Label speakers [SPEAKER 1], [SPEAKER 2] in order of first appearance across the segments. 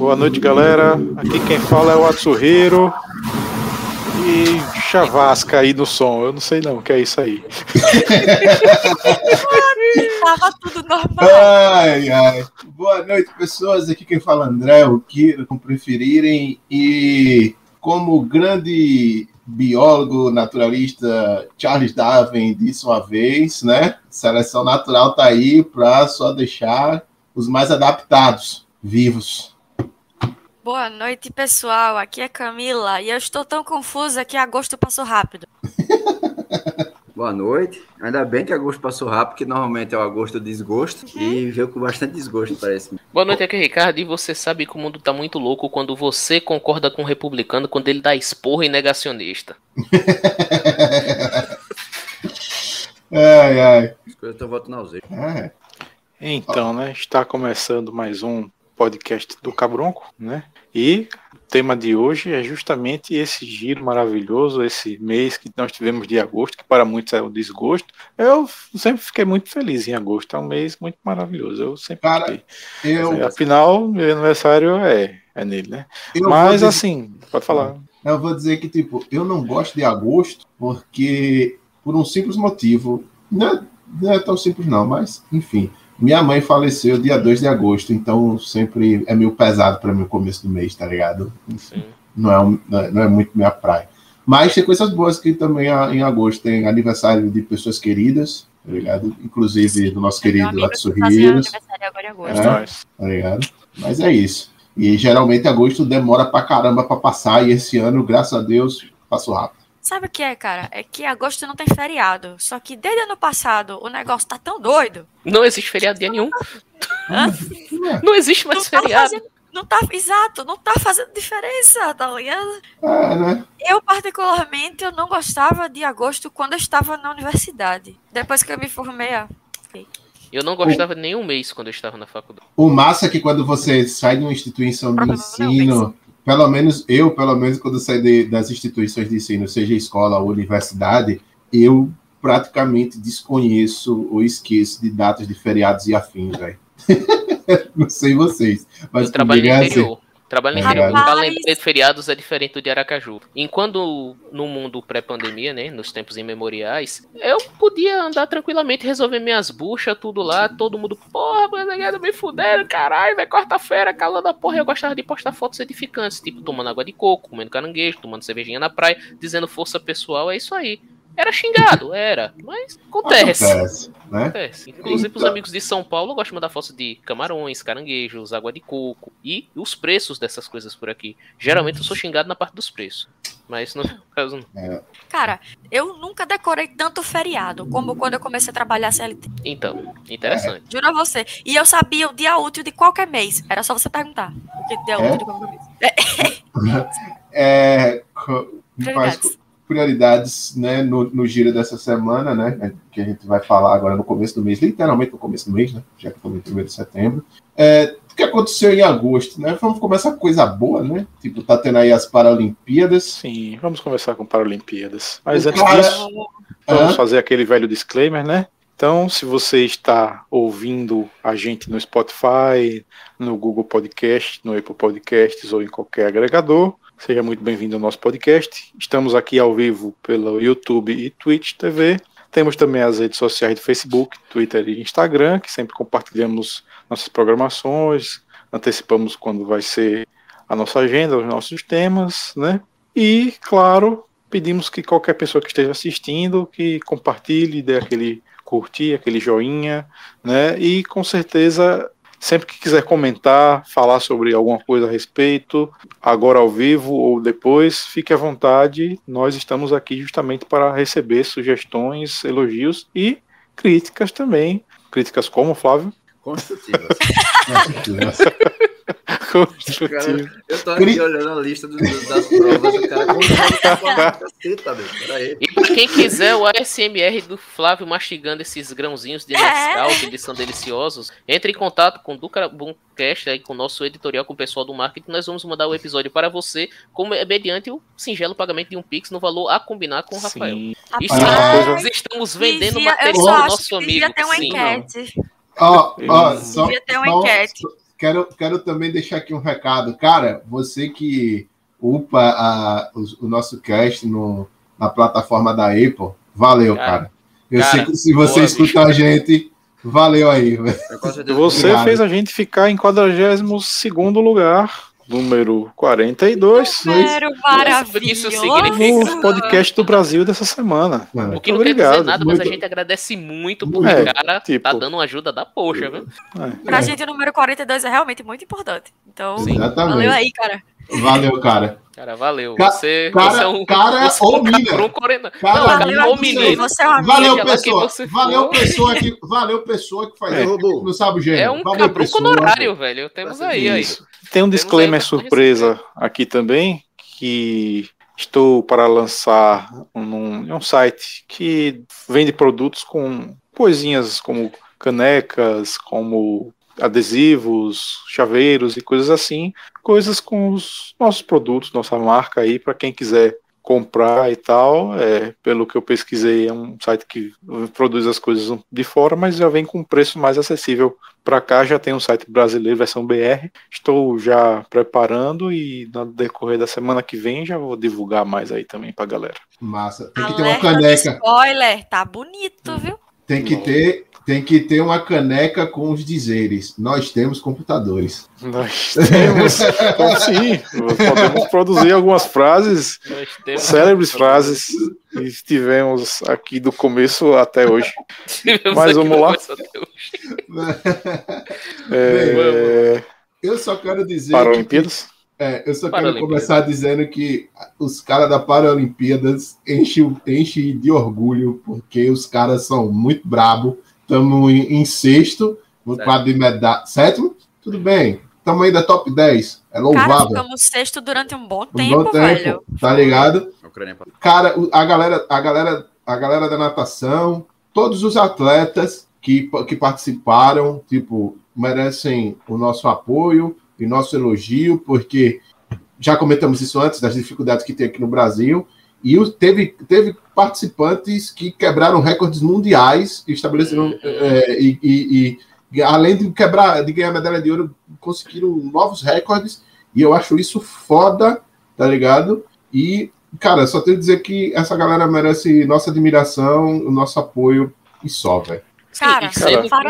[SPEAKER 1] Boa noite, galera. Aqui quem fala é o Atsuhiro. E chavasca aí no som. Eu não sei não o que é isso aí.
[SPEAKER 2] Tava tudo normal.
[SPEAKER 3] Ai, ai. Boa noite, pessoas. Aqui quem fala é André, o Kiro, como preferirem. E como grande biólogo naturalista Charles Darwin disse uma vez, né? Seleção natural tá aí para só deixar os mais adaptados vivos.
[SPEAKER 2] Boa noite, pessoal. Aqui é Camila e eu estou tão confusa que agosto passou rápido.
[SPEAKER 4] Boa noite. Ainda bem que agosto passou rápido, porque normalmente é o agosto desgosto. Uhum. E veio com bastante desgosto, parece.
[SPEAKER 5] Boa noite, aqui é Ricardo. E você sabe que o mundo tá muito louco quando você concorda com o republicano, quando ele dá esporro e negacionista.
[SPEAKER 3] ai, ai.
[SPEAKER 4] As coisas estão voltando ao zero.
[SPEAKER 1] É. Então, né? Está começando mais um podcast do Cabronco, né? E o tema de hoje é justamente esse giro maravilhoso, esse mês que nós tivemos de agosto, que para muitos é o desgosto. Eu sempre fiquei muito feliz em agosto, é um mês muito maravilhoso. Eu sempre
[SPEAKER 3] Cara,
[SPEAKER 1] fiquei.
[SPEAKER 3] Eu,
[SPEAKER 1] Afinal, meu aniversário é, é nele, né?
[SPEAKER 3] eu
[SPEAKER 1] Mas
[SPEAKER 3] dizer-
[SPEAKER 1] assim, pode falar.
[SPEAKER 3] Eu vou dizer que, tipo, eu não gosto de agosto porque, por um simples motivo, não é, não é tão simples não, mas, enfim, minha mãe faleceu dia 2 de agosto, então sempre é meio pesado para mim o começo do mês, tá ligado?
[SPEAKER 5] Sim.
[SPEAKER 3] Não é, um- não é- não é muito minha praia. Mas tem coisas boas que também há- em agosto tem aniversário de pessoas queridas, tá ligado? Inclusive do nosso querido
[SPEAKER 2] amigo
[SPEAKER 3] Atsu
[SPEAKER 2] que fazia
[SPEAKER 3] Rios,
[SPEAKER 2] aniversário agora em agosto.
[SPEAKER 3] É. Tá ligado? Mas é isso. E geralmente agosto demora pra caramba pra passar, e esse ano, graças a Deus, passou rápido.
[SPEAKER 2] Sabe o que é, cara? É que agosto não tem feriado. Só que desde ano passado o negócio tá tão doido.
[SPEAKER 5] Não existe feriado dia nenhum.
[SPEAKER 2] Hã?
[SPEAKER 5] Não existe mais
[SPEAKER 2] Não tá
[SPEAKER 5] feriado.
[SPEAKER 2] fazendo. Não tá, exato, não tá fazendo diferença, tá ligado?
[SPEAKER 3] É, né?
[SPEAKER 2] Eu, particularmente, eu não gostava de agosto quando eu estava na universidade. Depois que eu me formei, ó.
[SPEAKER 5] Eu não gostava de nenhum mês quando eu estava na faculdade.
[SPEAKER 3] O massa é que quando você sai de uma instituição de ensino, pelo menos eu, pelo menos quando saí de- das instituições de ensino, seja escola ou universidade, eu praticamente desconheço ou esqueço de datas de feriados e afins, velho. Não sei vocês, mas
[SPEAKER 5] eu trabalho no interior. Trabalho lembrar de feriados é diferente do de Aracaju. Enquanto no mundo pré-pandemia, né, nos tempos imemoriais, eu podia andar tranquilamente, resolver minhas buchas, tudo lá, todo mundo, porra, mas me fuderam, caralho, vai quarta-feira, calor da porra. Eu gostava de postar fotos edificantes, tipo tomando água de coco, comendo caranguejo, tomando cervejinha na praia, dizendo força pessoal, é isso aí. Era xingado, era, mas acontece.
[SPEAKER 3] Acontece, né?
[SPEAKER 5] Acontece. Inclusive, os
[SPEAKER 3] Então-
[SPEAKER 5] amigos de São Paulo gostam de mandar foto de camarões, caranguejos, água de coco e os preços dessas coisas por aqui. Geralmente eu sou xingado na parte dos preços. Mas no caso não.
[SPEAKER 2] Cara, eu nunca decorei tanto feriado como quando eu comecei a trabalhar CLT.
[SPEAKER 5] Então, interessante.
[SPEAKER 2] Juro a você. E eu sabia o dia útil de qualquer mês. Era só você perguntar. O que dia
[SPEAKER 3] É?
[SPEAKER 2] útil de qualquer mês.
[SPEAKER 3] É, co- faz
[SPEAKER 2] Prioridades.
[SPEAKER 3] Prioridades né, no, no giro dessa semana, né? Que a gente vai falar agora no começo do mês, literalmente no começo do mês, né? Já que estamos em 1 de setembro. É, o que aconteceu em agosto, né? Vamos começar com coisa boa, né? Tipo, tá tendo aí as Paralimpíadas.
[SPEAKER 1] Sim, vamos começar com Paralimpíadas. Mas antes
[SPEAKER 3] Cara,
[SPEAKER 1] disso, Vamos
[SPEAKER 3] Hã?
[SPEAKER 1] fazer aquele velho disclaimer, né? Então, se você está ouvindo a gente no Spotify, no Google Podcast, no Apple Podcasts ou em qualquer agregador, seja muito bem-vindo ao nosso podcast. Estamos aqui ao vivo pelo YouTube e Twitch TV. Temos também as redes sociais de Facebook, Twitter e Instagram, que sempre compartilhamos nossas programações, antecipamos quando vai ser a nossa agenda, os nossos temas, né? E, claro, pedimos que qualquer pessoa que esteja assistindo que compartilhe, dê aquele curtir, aquele joinha, né? E com certeza, sempre que quiser comentar, falar sobre alguma coisa a respeito, agora ao vivo ou depois, fique à vontade. Nós estamos aqui justamente para receber sugestões, elogios e críticas também. Críticas como, Flávio?
[SPEAKER 4] Construtivas.
[SPEAKER 1] Construtivo.
[SPEAKER 4] Cara, eu tô aqui olhando a lista do- do- das provas, o cara como caceta, meu.
[SPEAKER 5] E pra quem quiser o ASMR do Flávio mastigando esses grãozinhos de
[SPEAKER 2] É.
[SPEAKER 5] Nescau, que eles são deliciosos, entre em contato com o Duca Boomcast aí, com o nosso editorial, com o pessoal do marketing, nós vamos mandar o episódio para você, como é mediante o singelo pagamento de um Pix no valor a combinar com o Rafael.
[SPEAKER 3] Rapaz,
[SPEAKER 5] nós estamos vendendo
[SPEAKER 2] Devia-
[SPEAKER 5] material do nosso amigo.
[SPEAKER 2] ter uma
[SPEAKER 5] Sim.
[SPEAKER 2] enquete.
[SPEAKER 3] Ó, ó,
[SPEAKER 1] Isso.
[SPEAKER 3] só,
[SPEAKER 2] Devia ter uma
[SPEAKER 3] só-
[SPEAKER 2] enquete.
[SPEAKER 3] Quero, quero também deixar aqui um recado. Cara, você que upa a, o, o nosso cast no, na plataforma da Apple, valeu, cara.
[SPEAKER 5] Cara,
[SPEAKER 3] Eu
[SPEAKER 5] cara,
[SPEAKER 3] sei que se você
[SPEAKER 5] boa,
[SPEAKER 3] escuta a gente, valeu aí,
[SPEAKER 1] Você
[SPEAKER 3] Obrigado.
[SPEAKER 1] fez a gente ficar em 42 lugar, número 42,
[SPEAKER 2] Número
[SPEAKER 5] Porque isso
[SPEAKER 2] maravilhoso.
[SPEAKER 5] significa-
[SPEAKER 1] no podcast do Brasil dessa semana.
[SPEAKER 3] Mano,
[SPEAKER 5] O que não
[SPEAKER 1] Muito
[SPEAKER 5] quer dizer
[SPEAKER 1] obrigado.
[SPEAKER 5] nada, mas a
[SPEAKER 3] Muito-
[SPEAKER 5] gente agradece muito
[SPEAKER 3] Muito.
[SPEAKER 5] porque
[SPEAKER 1] É,
[SPEAKER 5] o cara
[SPEAKER 1] tipo-
[SPEAKER 5] tá dando uma ajuda da poxa, viu?
[SPEAKER 2] Pra gente, o número 42 é realmente muito importante. Então,
[SPEAKER 5] Sim.
[SPEAKER 2] Valeu aí, cara.
[SPEAKER 3] Valeu, cara.
[SPEAKER 5] Cara, valeu.
[SPEAKER 3] Ca-
[SPEAKER 5] você,
[SPEAKER 3] cara-
[SPEAKER 5] você é um,
[SPEAKER 3] cara
[SPEAKER 5] você é
[SPEAKER 3] ou
[SPEAKER 5] um
[SPEAKER 3] mina?
[SPEAKER 5] cabrão corena.
[SPEAKER 3] Cara,
[SPEAKER 5] não,
[SPEAKER 2] valeu
[SPEAKER 5] cara,
[SPEAKER 2] a
[SPEAKER 5] ou
[SPEAKER 2] você,
[SPEAKER 5] menino.
[SPEAKER 2] Você é um amigo.
[SPEAKER 3] Valeu,
[SPEAKER 5] quem
[SPEAKER 3] pessoa.
[SPEAKER 5] você for.
[SPEAKER 3] Valeu, pessoa que, valeu, pessoa que faz
[SPEAKER 1] É.
[SPEAKER 3] robô. Não sabe o gênero.
[SPEAKER 5] É um
[SPEAKER 3] valeu,
[SPEAKER 5] cabrão
[SPEAKER 3] pessoa.
[SPEAKER 5] honorário, velho. Temos aí, aí.
[SPEAKER 1] Isso. Tem um disclaimer
[SPEAKER 5] aí
[SPEAKER 1] surpresa aqui também, que estou para lançar num, em um site que vende produtos com coisinhas como canecas, como adesivos, chaveiros e coisas assim, coisas com os nossos produtos, nossa marca aí, para quem quiser comprar e tal. É, pelo que eu pesquisei, é um site que produz as coisas de fora, mas já vem com um preço mais acessível para cá. Já tem um site brasileiro, versão BR. Estou já preparando e no decorrer da semana que vem já vou divulgar mais aí também pra galera.
[SPEAKER 3] Massa. Tem que ter uma
[SPEAKER 2] Alerta
[SPEAKER 3] caneca.
[SPEAKER 2] spoiler, tá bonito, viu?
[SPEAKER 3] Tem que ter, tem que ter uma caneca com os dizeres. Nós temos computadores.
[SPEAKER 1] Nós temos, então, sim, podemos produzir algumas frases,
[SPEAKER 5] Nós temos-
[SPEAKER 1] célebres frases que tivemos aqui do começo até hoje.
[SPEAKER 5] Tivemos
[SPEAKER 1] Mas
[SPEAKER 5] aqui
[SPEAKER 1] vamos lá.
[SPEAKER 5] começo até hoje.
[SPEAKER 1] É,
[SPEAKER 3] Eu só quero dizer.
[SPEAKER 1] para
[SPEAKER 3] que-
[SPEAKER 1] Olimpíadas?
[SPEAKER 3] é, eu só quero
[SPEAKER 5] Paralimpíadas.
[SPEAKER 3] começar dizendo que os caras da Paralimpíadas enchem enche de orgulho, porque os caras são muito brabo. Estamos em, em sexto, no quadro de medalha. Sétimo? Tudo bem. Estamos ainda top 10. É
[SPEAKER 2] Cara,
[SPEAKER 3] louvável.
[SPEAKER 2] ficamos sexto durante um bom
[SPEAKER 3] Um
[SPEAKER 2] tempo,
[SPEAKER 3] bom
[SPEAKER 2] velho.
[SPEAKER 3] Tá ligado? Cara, a galera, a galera, a galera da natação, todos os atletas que, que participaram, tipo, merecem o nosso apoio e nosso elogio, porque já comentamos isso antes das dificuldades que tem aqui no Brasil. E teve, teve participantes que quebraram recordes mundiais e estabeleceram é, e, e- e, além de quebrar, de ganhar medalha de ouro, conseguiram novos recordes. E eu acho isso foda, tá ligado? E Cara, só tenho que dizer que essa galera merece nossa admiração, o nosso apoio e só, velho.
[SPEAKER 2] Cara,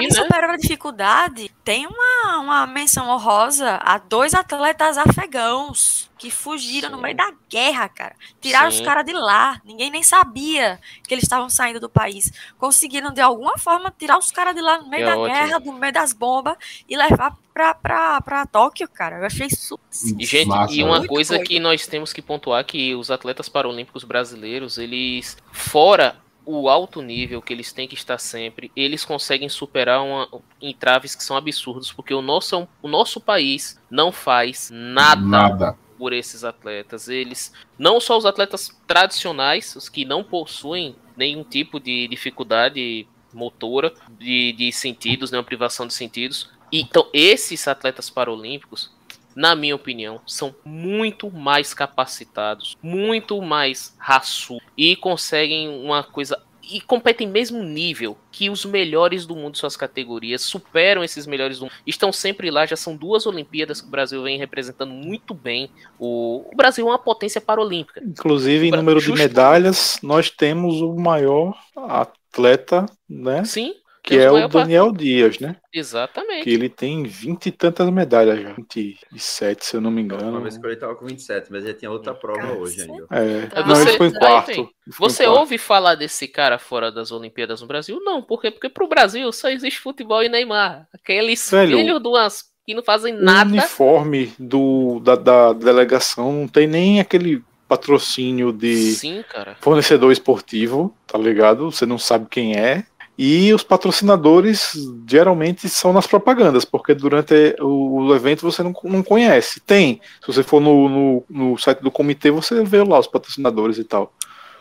[SPEAKER 2] em
[SPEAKER 5] né?
[SPEAKER 2] superar a dificuldade, tem uma, uma menção honrosa a dois atletas afegãos que fugiram
[SPEAKER 5] Sim.
[SPEAKER 2] no meio da guerra, cara. Tiraram
[SPEAKER 5] Sim.
[SPEAKER 2] os caras de lá. Ninguém nem sabia que eles estavam saindo do país. Conseguiram, de alguma forma, tirar os caras de lá no meio
[SPEAKER 5] É
[SPEAKER 2] da
[SPEAKER 5] ótimo.
[SPEAKER 2] guerra, no meio das bombas e levar pra, pra, pra Tóquio, cara. Eu achei super.
[SPEAKER 5] E, gente,
[SPEAKER 3] Massa,
[SPEAKER 5] e uma coisa
[SPEAKER 2] doido.
[SPEAKER 5] que nós temos que pontuar que os atletas paralímpicos brasileiros, eles fora o alto nível que eles têm que estar sempre, eles conseguem superar uma, entraves que são absurdos, porque o nosso, o nosso país não faz nada
[SPEAKER 3] Nada.
[SPEAKER 5] por esses atletas. Eles, não só os atletas tradicionais, os que não possuem nenhum tipo de dificuldade motora, de, de sentidos, nenhuma privação de sentidos. Então, esses atletas paralímpicos, na minha opinião, são muito mais capacitados, muito mais raçudos e conseguem uma coisa e competem mesmo nível que os melhores do mundo suas categorias, superam esses melhores do mundo, estão sempre lá, já são duas Olimpíadas que o Brasil vem representando muito bem. O, o Brasil é uma potência paralímpica.
[SPEAKER 1] Inclusive, em número de
[SPEAKER 5] justo-
[SPEAKER 1] medalhas, nós temos o maior atleta, né?
[SPEAKER 5] Sim,
[SPEAKER 1] Que é
[SPEAKER 5] o
[SPEAKER 1] o Daniel Dias, né?
[SPEAKER 5] exatamente.
[SPEAKER 1] Que ele tem vinte e tantas medalhas já. 27, se eu não me
[SPEAKER 4] Uma
[SPEAKER 1] engano.
[SPEAKER 4] vez que ele tava com 27, mas já tinha outra prova
[SPEAKER 2] Cacete.
[SPEAKER 4] hoje ainda.
[SPEAKER 1] É,
[SPEAKER 2] Tá.
[SPEAKER 1] não, ele
[SPEAKER 5] Você-
[SPEAKER 1] ficou em
[SPEAKER 5] aí
[SPEAKER 1] quarto.
[SPEAKER 5] vem.
[SPEAKER 1] Ele ficou em
[SPEAKER 5] Você
[SPEAKER 1] quarto.
[SPEAKER 5] ouve falar desse cara fora das Olimpíadas no Brasil? Não, por quê? Porque pro Brasil só existe futebol e Neymar. Aqueles
[SPEAKER 1] Velho,
[SPEAKER 5] filhos duas que não fazem
[SPEAKER 1] O
[SPEAKER 5] nada.
[SPEAKER 1] uniforme do, da, da delegação não tem nem aquele patrocínio de
[SPEAKER 5] Sim, cara.
[SPEAKER 1] fornecedor esportivo, tá ligado? Você não sabe quem é. E os patrocinadores geralmente são nas propagandas, porque durante o, evento você não, não conhece. Tem. Se você for no, no, no site do comitê, você vê lá os patrocinadores e tal.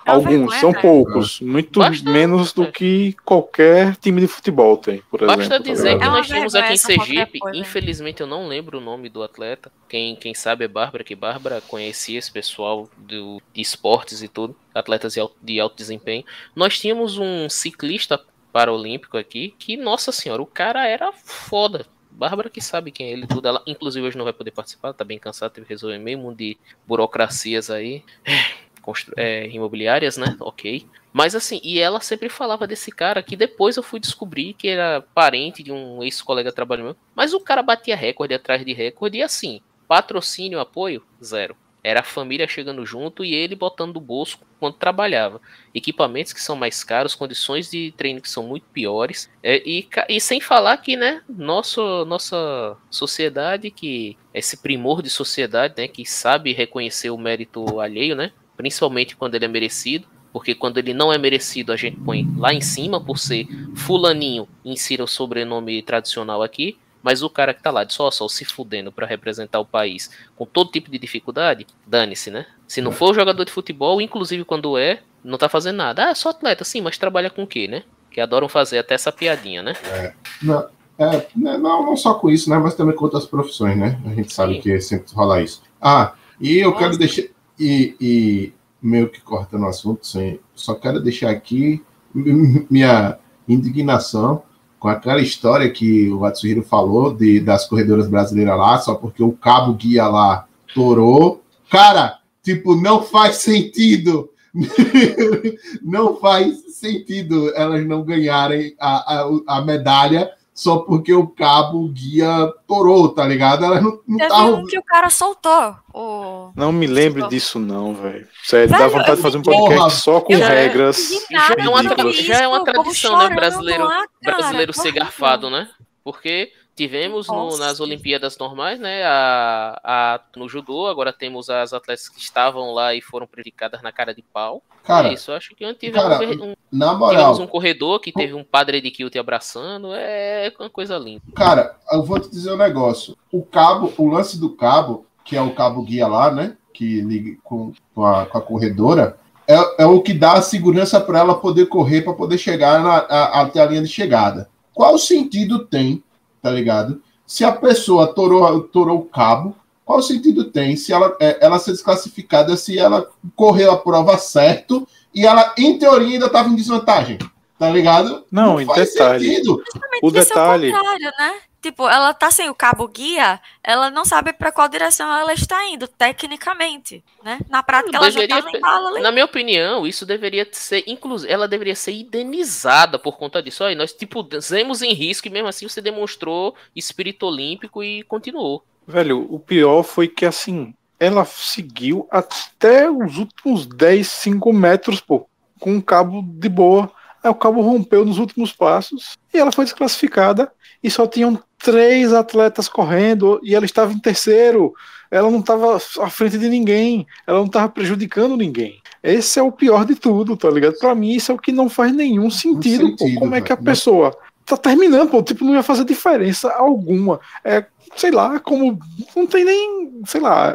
[SPEAKER 2] É
[SPEAKER 1] Alguns,
[SPEAKER 2] vergonha,
[SPEAKER 1] são
[SPEAKER 2] né?
[SPEAKER 1] poucos. Muito
[SPEAKER 5] Basta-
[SPEAKER 1] menos do que qualquer time de futebol tem, por exemplo.
[SPEAKER 5] Basta
[SPEAKER 1] tá
[SPEAKER 5] dizer
[SPEAKER 1] ligado?
[SPEAKER 5] que
[SPEAKER 2] É
[SPEAKER 5] nós tínhamos aqui em Sergipe, infelizmente eu não lembro o nome do atleta. Quem, quem sabe é Bárbara, que Bárbara conhecia esse pessoal do, de esportes e tudo, atletas de alto, de alto desempenho. Nós tínhamos um ciclista paralímpico aqui que, nossa senhora, o cara era foda. Bárbara que sabe quem é ele tudo. Ela, inclusive, hoje não vai poder participar, tá bem cansada, teve que resolver meio mundo de burocracias aí. É, imobiliárias, né? Ok. Mas assim, e ela sempre falava desse cara que depois eu fui descobrir que era parente de um ex-colega meu. Mas o cara batia recorde atrás de recorde e assim, patrocínio, apoio, zero. Era a família chegando junto e ele botando do bolso quando trabalhava. Equipamentos que são mais caros, condições de treino que são muito piores. É, e, e, sem falar que, né, nosso, nossa sociedade, que esse primor de sociedade, né, que sabe reconhecer o mérito alheio, né, principalmente quando ele é merecido, porque quando ele não é merecido, a gente põe lá em cima por ser fulaninho, insira o sobrenome tradicional aqui, mas o cara que tá lá de só só se fudendo para representar o país com todo tipo de dificuldade, dane-se, né? Se não for jogador de futebol, inclusive quando é, não tá fazendo nada. Ah, só atleta, sim, mas trabalha com o quê, né? Que adoram fazer até essa piadinha, né?
[SPEAKER 3] É. Não, é, né, não, não só com isso, né? Mas também com outras profissões, né? A gente sabe sim. que sempre rola isso. Ah, e eu Nossa. quero deixar. E, e meio que cortando o assunto, sim, só quero deixar aqui minha indignação com aquela história que o Atsuhiro falou de, das corredoras brasileiras lá, só porque o cabo guia lá torou. Cara, tipo, não faz sentido. não faz sentido elas não ganharem a, a, a medalha só porque o cabo guia torou, tá ligado? Ela não, não
[SPEAKER 2] Teve
[SPEAKER 3] tava...
[SPEAKER 2] um que o cara soltou. O...
[SPEAKER 1] Não me lembre disso, não, velho. Sério, dá vontade de fazer um podcast porra, só com regras.
[SPEAKER 5] Já é, uma, já é uma tradição, né? Brasileiro, lá, brasileiro ser garfado, né? Porque Tivemos no, nas Olimpíadas normais, né? A, a, no judô, agora temos as atletas que estavam lá e foram prejudicadas na cara de pau. Cara, é isso, acho que tivemos, cara, um, na moral, tivemos um corredor que teve um padre de kilt abraçando. É uma coisa linda.
[SPEAKER 3] Cara, eu vou te dizer um negócio. O cabo, o lance do cabo, que é o cabo guia lá, né? Que liga com, com, a, com a corredora. É, é, o que dá a segurança para ela poder correr, para poder chegar na, a, até a linha de chegada. Qual sentido tem tá ligado? Se a pessoa torou, torou o cabo, qual sentido tem se ela, é, ela ser desclassificada se ela correu a prova certo e ela, em teoria, ainda estava em desvantagem? Tá ligado?
[SPEAKER 1] Não, Não em detalhe. Sentido. O detalhe.
[SPEAKER 2] É o né? Tipo, ela tá sem o cabo guia, ela não sabe para qual direção ela está indo, tecnicamente, né? Na prática, ela deveria, já tá ali.
[SPEAKER 5] Na minha opinião, isso deveria ser, inclusive, ela deveria ser indenizada por conta disso. Aí nós, tipo, zemos em risco e mesmo assim você demonstrou espírito olímpico e continuou.
[SPEAKER 1] Velho, o pior foi que, assim, ela seguiu até os últimos 10, 5 metros, pô, com um cabo de boa. Aí o cabo rompeu nos últimos passos e ela foi desclassificada e só tinham três atletas correndo e ela estava em terceiro. Ela não estava à frente de ninguém, ela não estava prejudicando ninguém. Esse é o pior de tudo, tá ligado? Para mim, isso é o que não faz nenhum sentido. sentido pô. Como é que a pessoa tá terminando, pô? Tipo, não ia fazer diferença alguma. É, sei lá, como. Não tem nem. Sei lá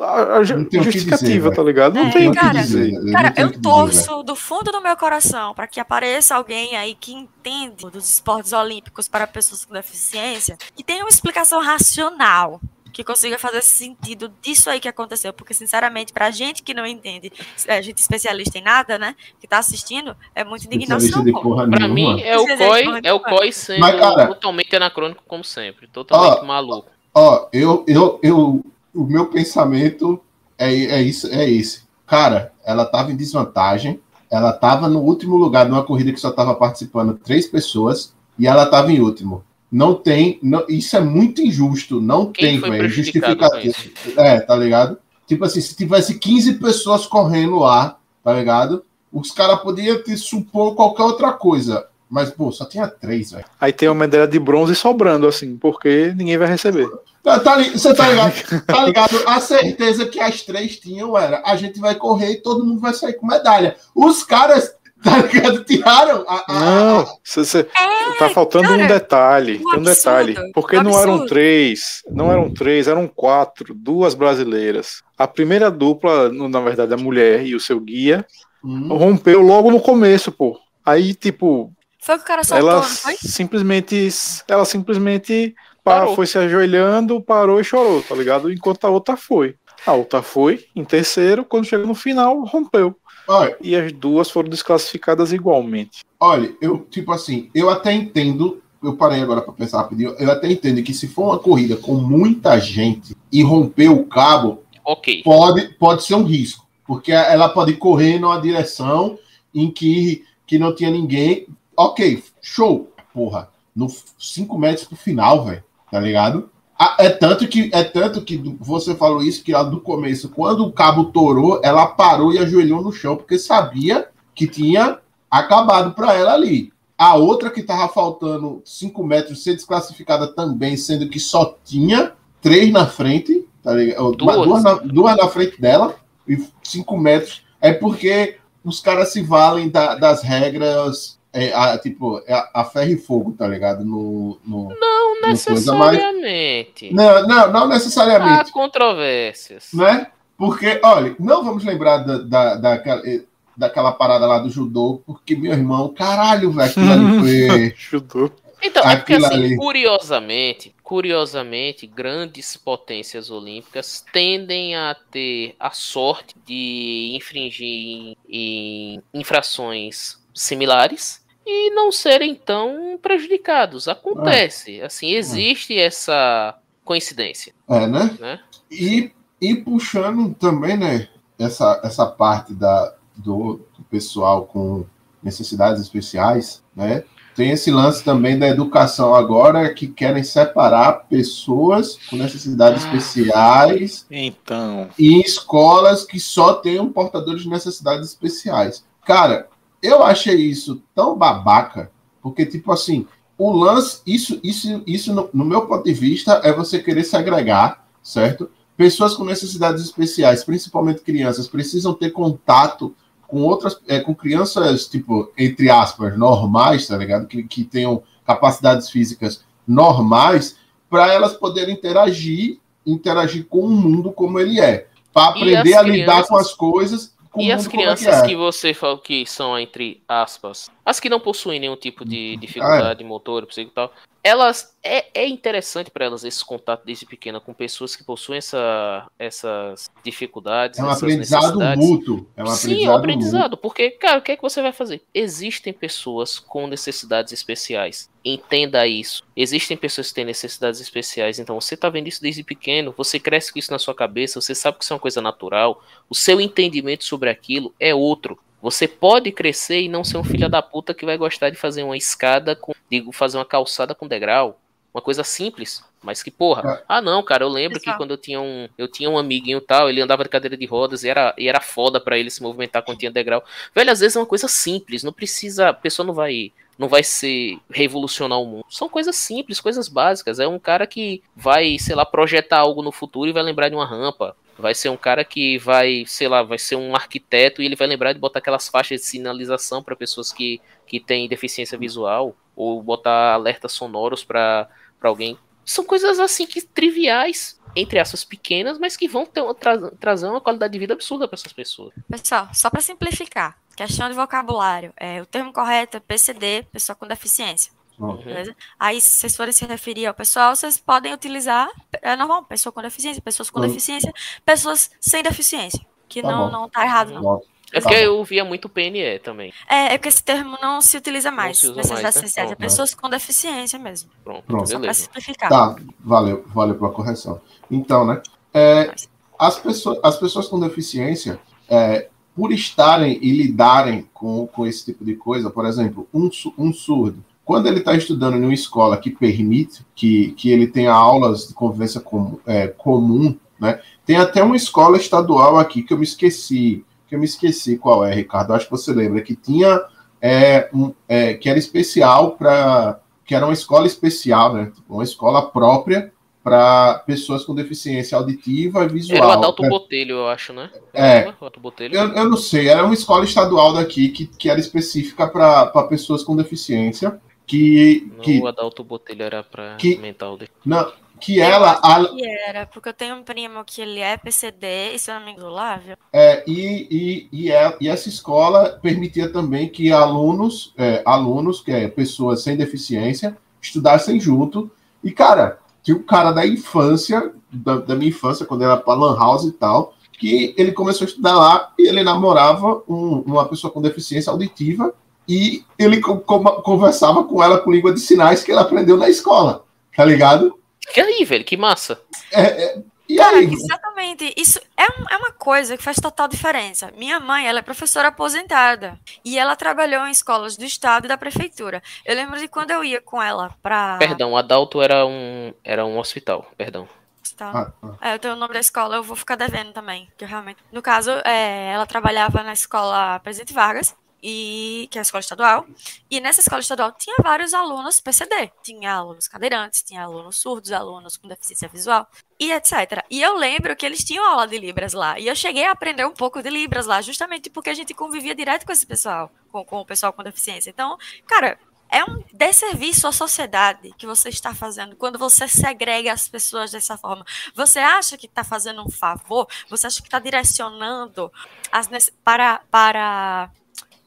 [SPEAKER 1] a, a justificativa, dizer, tá ligado? Não
[SPEAKER 2] é,
[SPEAKER 1] tem
[SPEAKER 2] cara,
[SPEAKER 1] o que dizer.
[SPEAKER 2] Cara, eu, eu torço dizer, do fundo do meu coração para que apareça alguém aí que entende dos esportes olímpicos para pessoas com deficiência, que tenha uma explicação racional que consiga fazer sentido disso aí que aconteceu, porque sinceramente, pra gente que não entende, a gente especialista em nada, né, que tá assistindo, é muito indignação.
[SPEAKER 5] Pra mim é o COI, é o COI sendo Mas, cara, totalmente anacrônico como sempre, totalmente ó, maluco.
[SPEAKER 3] Ó, eu, eu, eu o meu pensamento é, é isso, é esse. Cara, ela estava em desvantagem. Ela estava no último lugar numa corrida que só estava participando três pessoas e ela estava em último. Não tem, não, isso é muito injusto. Não Quem tem, velho, justificativa. É, tá ligado? Tipo assim, se tivesse 15 pessoas correndo lá, tá ligado? Os caras poderiam te supor qualquer outra coisa. Mas, pô, só tinha três, velho.
[SPEAKER 1] Aí tem uma medalha de bronze sobrando, assim, porque ninguém vai receber.
[SPEAKER 3] Tá, tá, você tá ligado? Tá ligado? A certeza que as três tinham era: a gente vai correr e todo mundo vai sair com medalha. Os caras, tá ligado? Tiraram a. a
[SPEAKER 1] não, você, é, tá faltando cara, um detalhe. Um, um detalhe. Porque um não eram três, não eram três, eram quatro, duas brasileiras. A primeira dupla, na verdade, a mulher e o seu guia, hum. rompeu logo no começo, pô. Aí, tipo.
[SPEAKER 2] Foi o que o cara soltou,
[SPEAKER 1] ela simplesmente, ela simplesmente parou. foi se ajoelhando, parou e chorou, tá ligado? Enquanto a outra foi. A outra foi em terceiro, quando chegou no final, rompeu. Olha, e as duas foram desclassificadas igualmente.
[SPEAKER 3] Olha, eu, tipo assim, eu até entendo eu parei agora para pensar rapidinho. Eu até entendo que se for uma corrida com muita gente e romper o cabo,
[SPEAKER 5] Ok.
[SPEAKER 3] pode, pode ser um risco, porque ela pode correr numa direção em que, que não tinha ninguém. Ok, show, porra, no 5 metros pro final, velho, tá ligado? Ah, É tanto que é tanto que você falou isso que lá do começo, quando o cabo torou, ela parou e ajoelhou no chão porque sabia que tinha acabado para ela ali. A outra que tava faltando 5 metros ser desclassificada também, sendo que só tinha três na frente, tá ligado?
[SPEAKER 5] Duas.
[SPEAKER 3] Duas, na, duas na frente dela e 5 metros. É porque os caras se valem da- das regras, é, a, tipo, a, a ferro e fogo, tá ligado? No, no...
[SPEAKER 5] Não
[SPEAKER 3] coisa mais-
[SPEAKER 5] necessariamente.
[SPEAKER 3] Não, não, não
[SPEAKER 5] Há
[SPEAKER 3] necessariamente.
[SPEAKER 5] controvérsias.
[SPEAKER 3] né? Porque, olha, não vamos lembrar da, da, daquela, eh, daquela parada lá do judô, porque, meu irmão, caralho, velho, aquilo ali foi.
[SPEAKER 1] Judô.
[SPEAKER 5] Então, é porque assim,
[SPEAKER 3] ali.
[SPEAKER 5] curiosamente, curiosamente, grandes potências olímpicas tendem a ter a sorte de infringir em, em infrações similares e não serem tão prejudicados. Acontece, assim, existe essa coincidência,
[SPEAKER 3] É, né?
[SPEAKER 5] né?
[SPEAKER 3] E, e puxando também, né, essa, essa parte da, do, do pessoal com necessidades especiais, né? Tem esse lance também da educação agora que querem separar pessoas com necessidades
[SPEAKER 5] Ah.
[SPEAKER 3] especiais
[SPEAKER 1] Então,
[SPEAKER 3] em escolas que só tenham portadores de necessidades especiais. Cara, eu achei isso tão babaca, porque, tipo assim, o lance, isso, isso, isso no, no meu ponto de vista, é você querer segregar, certo? Pessoas com necessidades especiais, principalmente crianças, precisam ter contato com outras, é, com crianças, tipo, entre aspas, normais, tá ligado? Que, que tenham capacidades físicas normais, para elas poderem interagir, interagir com o mundo como ele é. Para aprender a lidar
[SPEAKER 5] crianças-
[SPEAKER 3] com as coisas.
[SPEAKER 5] E as
[SPEAKER 3] é
[SPEAKER 5] crianças
[SPEAKER 3] que
[SPEAKER 5] que
[SPEAKER 3] é.
[SPEAKER 5] você falou que são, entre aspas, as que não possuem nenhum tipo de dificuldade motor, psíquico e tal, elas é, é interessante para elas esse contato desde pequena com pessoas que possuem essa, essas dificuldades,
[SPEAKER 3] É um
[SPEAKER 5] essas
[SPEAKER 3] aprendizado
[SPEAKER 5] necessidades.
[SPEAKER 3] mútuo. É um
[SPEAKER 5] Sim, é um
[SPEAKER 3] aprendizado,
[SPEAKER 5] aprendizado, porque, cara, o que é que você vai fazer? Existem pessoas com necessidades especiais. Entenda isso. Existem pessoas que têm necessidades especiais, então você tá vendo isso desde pequeno, você cresce com isso na sua cabeça, você sabe que isso é uma coisa natural, o seu entendimento sobre aquilo é outro. Você pode crescer e não ser um filho da puta que vai gostar de fazer uma escada com, digo, fazer uma calçada com degrau. Uma coisa simples, mas que porra. Ah, não, cara, eu lembro que
[SPEAKER 2] Exato.
[SPEAKER 5] quando eu tinha um, eu tinha um amiguinho e tal, ele andava de cadeira de rodas e era, e era foda pra ele se movimentar quando tinha degrau. Velho, às vezes é uma coisa simples, não precisa, a pessoa não vai não vai ser revolucionar o mundo. São coisas simples, coisas básicas. É um cara que vai, sei lá, projetar algo no futuro e vai lembrar de uma rampa. Vai ser um cara que vai, sei lá, vai ser um arquiteto e ele vai lembrar de botar aquelas faixas de sinalização para pessoas que, que têm deficiência visual ou botar alertas sonoros para alguém. São coisas assim que triviais, entre essas pequenas, mas que vão ter, tra trazer uma qualidade de vida absurda para essas pessoas.
[SPEAKER 2] Pessoal, só para simplificar, questão de vocabulário. É, o termo correto é PCD, pessoa com deficiência.
[SPEAKER 3] Uhum.
[SPEAKER 2] Beleza? Aí, se vocês forem se referir ao pessoal, vocês podem utilizar, é normal, pessoa com deficiência, pessoas com
[SPEAKER 3] Uhum.
[SPEAKER 2] deficiência, pessoas sem deficiência. Que
[SPEAKER 3] Tá
[SPEAKER 2] não,
[SPEAKER 3] bom.
[SPEAKER 2] não tá errado, não.
[SPEAKER 3] Nossa.
[SPEAKER 5] É
[SPEAKER 3] Tá
[SPEAKER 5] porque
[SPEAKER 3] bom.
[SPEAKER 5] eu via muito PNE também.
[SPEAKER 2] É, é porque esse termo não se utiliza mais.
[SPEAKER 5] se usa
[SPEAKER 2] nessas
[SPEAKER 5] mais, né?
[SPEAKER 2] assistências, é pessoas com deficiência mesmo.
[SPEAKER 5] Pronto,
[SPEAKER 3] Pronto.
[SPEAKER 2] Só
[SPEAKER 5] beleza.
[SPEAKER 2] simplificar.
[SPEAKER 3] Tá, valeu, valeu pela correção. Então, né? é, as, pessoas, as pessoas com deficiência, é, por estarem e lidarem com, com esse tipo de coisa, por exemplo, um, um surdo, quando ele está estudando em uma escola que permite que, que ele tenha aulas de convivência com, é, comum, né? Tem até uma escola estadual aqui que eu me esqueci, que eu me esqueci qual é, Ricardo. Acho que você lembra que tinha é, um, é, que era especial para que era uma escola especial, né? Uma escola própria para pessoas com deficiência auditiva e visual.
[SPEAKER 5] Era o Adalto
[SPEAKER 3] né?
[SPEAKER 5] Botelho, eu acho, né?
[SPEAKER 3] É.
[SPEAKER 5] Adalto Botelho.
[SPEAKER 3] Eu, eu não sei, era uma escola estadual daqui que, que era específica para pessoas com deficiência, que,
[SPEAKER 5] Não,
[SPEAKER 3] que,
[SPEAKER 5] o Adalto Botelho era
[SPEAKER 3] que-
[SPEAKER 5] mental
[SPEAKER 3] não, que ela, a-
[SPEAKER 2] Que era, porque eu tenho um primo que ele é PCD, e se eu não me engano, Lávio.
[SPEAKER 3] É, e, e, e, é- e essa escola permitia também que alunos, é, alunos, que é pessoas sem deficiência, estudassem junto. E, cara, tinha um cara da infância, da, da minha infância, quando era pra Lan House e tal, que ele começou a estudar lá e ele namorava um- uma pessoa com deficiência auditiva e ele co- co- conversava com ela com língua de sinais que ele aprendeu na escola, tá ligado?
[SPEAKER 5] Que aí, velho, que massa.
[SPEAKER 3] É, é, e
[SPEAKER 2] Cara,
[SPEAKER 3] aí?
[SPEAKER 2] exatamente. Isso é, um- é uma coisa que faz total diferença. Minha mãe, ela é professora aposentada. E ela trabalhou em escolas do estado e da prefeitura. Eu lembro de quando eu ia com ela pra.
[SPEAKER 5] Perdão, Adalto era um, era um hospital, perdão.
[SPEAKER 2] Tá?
[SPEAKER 3] Ah, ah.
[SPEAKER 2] É, eu tenho o nome da escola, eu vou ficar devendo também. Que eu realmente. No caso, é, ela trabalhava na escola Presidente Vargas. E, que é a escola estadual, e nessa escola estadual tinha vários alunos PCD, tinha alunos cadeirantes, tinha alunos surdos, alunos com deficiência visual, e etc. E eu lembro que eles tinham aula de Libras lá. E eu cheguei a aprender um pouco de Libras lá, justamente porque a gente convivia direto com esse pessoal, com, com o pessoal com deficiência. Então, cara, é um desserviço à sociedade que você está fazendo quando você segrega as pessoas dessa forma. Você acha que está fazendo um favor? Você acha que está direcionando as, para, para,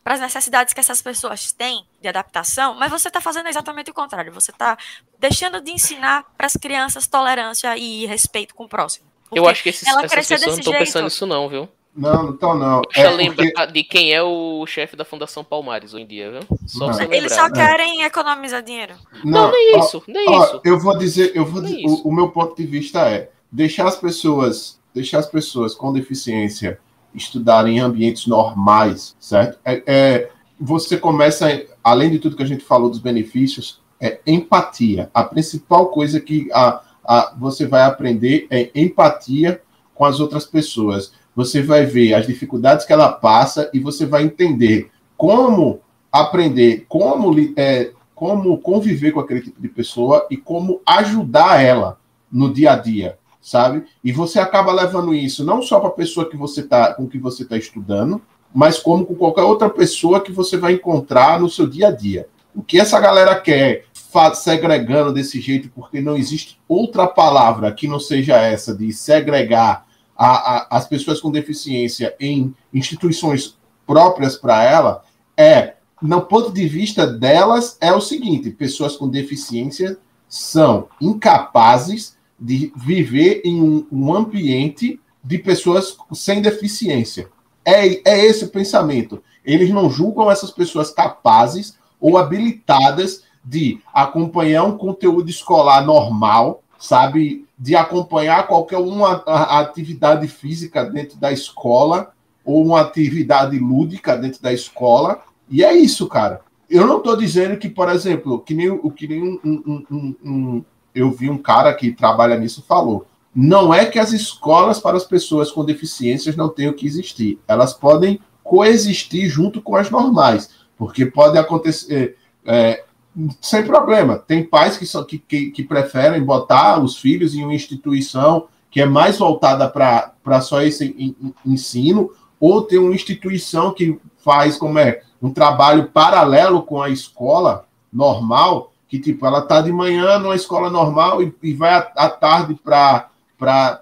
[SPEAKER 2] para as necessidades que essas pessoas têm de adaptação? Mas você está fazendo exatamente o contrário. Você está deixando de ensinar para as crianças tolerância e respeito com o próximo.
[SPEAKER 5] Eu acho que esses,
[SPEAKER 2] ela
[SPEAKER 5] essas pessoas não estão pensando nisso não, viu?
[SPEAKER 3] Não, então não.
[SPEAKER 5] Deixa
[SPEAKER 3] É
[SPEAKER 5] eu lembrar
[SPEAKER 3] porque-
[SPEAKER 5] de quem é o chefe da Fundação Palmares hoje em dia, viu? Só
[SPEAKER 3] Não.
[SPEAKER 2] Eles só querem economizar dinheiro.
[SPEAKER 5] Não, nem
[SPEAKER 3] ó,
[SPEAKER 5] isso, nem
[SPEAKER 3] ó,
[SPEAKER 5] isso.
[SPEAKER 3] Eu vou dizer, eu vou
[SPEAKER 5] Nem
[SPEAKER 3] dizer- o, o meu ponto de vista é deixar as pessoas, deixar as pessoas com deficiência estudarem em ambientes normais, certo? É, é, você começa, além de tudo que a gente falou dos benefícios, é empatia. A principal coisa que a, a, você vai aprender é empatia com as outras pessoas. Você vai ver as dificuldades que ela passa e você vai entender como aprender, como, é, como conviver com aquele tipo de pessoa e como ajudar ela no dia a dia, sabe? E você acaba levando isso não só para a pessoa que você tá, com que você está estudando, mas como com qualquer outra pessoa que você vai encontrar no seu dia a dia. O que essa galera quer segregando desse jeito, porque não existe outra palavra que não seja essa de segregar a- a- as pessoas com deficiência em instituições próprias para ela, é, no ponto de vista delas, é o seguinte: pessoas com deficiência são incapazes de viver em um, um ambiente de pessoas sem deficiência. É, é esse o pensamento. Eles não julgam essas pessoas capazes ou habilitadas de acompanhar um conteúdo escolar normal, sabe? De acompanhar qualquer uma atividade física dentro da escola ou uma atividade lúdica dentro da escola. E é isso, cara. Eu não estou dizendo que, por exemplo, que nem, que nem um, um- um- um- eu vi um cara que trabalha nisso falou. Não é que as escolas para as pessoas com deficiências não tenham que existir. Elas podem coexistir junto com as normais, porque pode acontecer é, sem problema. Tem pais que, são, que, que, que preferem botar os filhos em uma instituição que é mais voltada para só esse en- en- ensino, ou tem uma instituição que faz como é um trabalho paralelo com a escola normal, que tipo ela tá de manhã numa escola normal e, e vai à, tarde para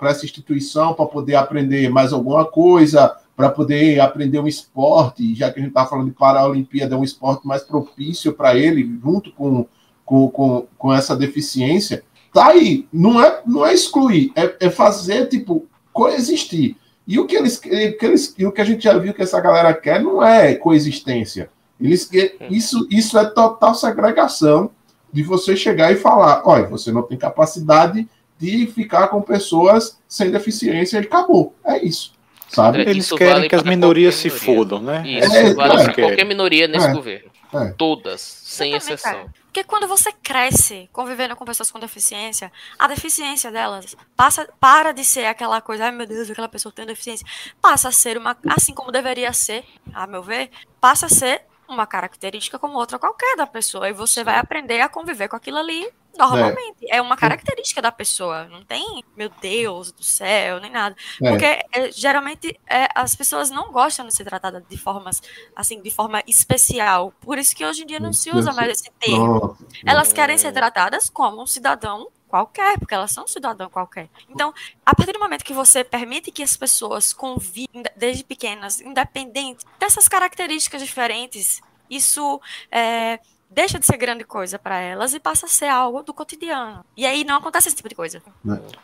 [SPEAKER 3] essa instituição para poder aprender mais alguma coisa, para poder aprender um esporte, já que a gente está falando de Paralimpíada, é um esporte mais propício para ele, junto com, com, com, com essa deficiência. Tá aí, não é, não é excluir, é, é fazer, tipo, coexistir. E o que eles, que eles o que a gente já viu que essa galera quer não é coexistência. Eles isso isso é total segregação de você chegar e falar, olha, você não tem capacidade de ficar com pessoas sem deficiência e acabou. É isso. Sabe?
[SPEAKER 5] André,
[SPEAKER 1] Eles
[SPEAKER 5] Isso
[SPEAKER 1] querem
[SPEAKER 5] vale
[SPEAKER 1] que as minorias se
[SPEAKER 5] minoria.
[SPEAKER 1] fodam, né?
[SPEAKER 5] Isso,
[SPEAKER 3] É,
[SPEAKER 5] vale
[SPEAKER 3] é.
[SPEAKER 5] para qualquer minoria nesse
[SPEAKER 3] É.
[SPEAKER 5] governo.
[SPEAKER 3] É.
[SPEAKER 5] Todas, sem exceção.
[SPEAKER 2] cara. Porque quando você cresce convivendo com pessoas com deficiência, a deficiência delas passa para de ser aquela coisa, ai meu Deus, aquela pessoa tem deficiência, passa a ser uma, assim como deveria ser, a meu ver, passa a ser uma característica como outra qualquer da pessoa e você vai aprender a conviver com aquilo ali normalmente. É, uma característica da pessoa, não tem, meu Deus do céu, nem nada.
[SPEAKER 3] É.
[SPEAKER 2] Porque é, geralmente é, as pessoas não gostam de ser tratadas de formas assim, de forma especial. Por isso que hoje em dia não se usa mais esse termo. Elas querem ser tratadas como um cidadão qualquer, porque elas são um cidadão qualquer. Então, a partir do momento que você permite que as pessoas convivem desde pequenas, independente dessas características diferentes, isso é, deixa de ser grande coisa para elas e passa a ser algo do cotidiano. E aí não acontece esse tipo de coisa.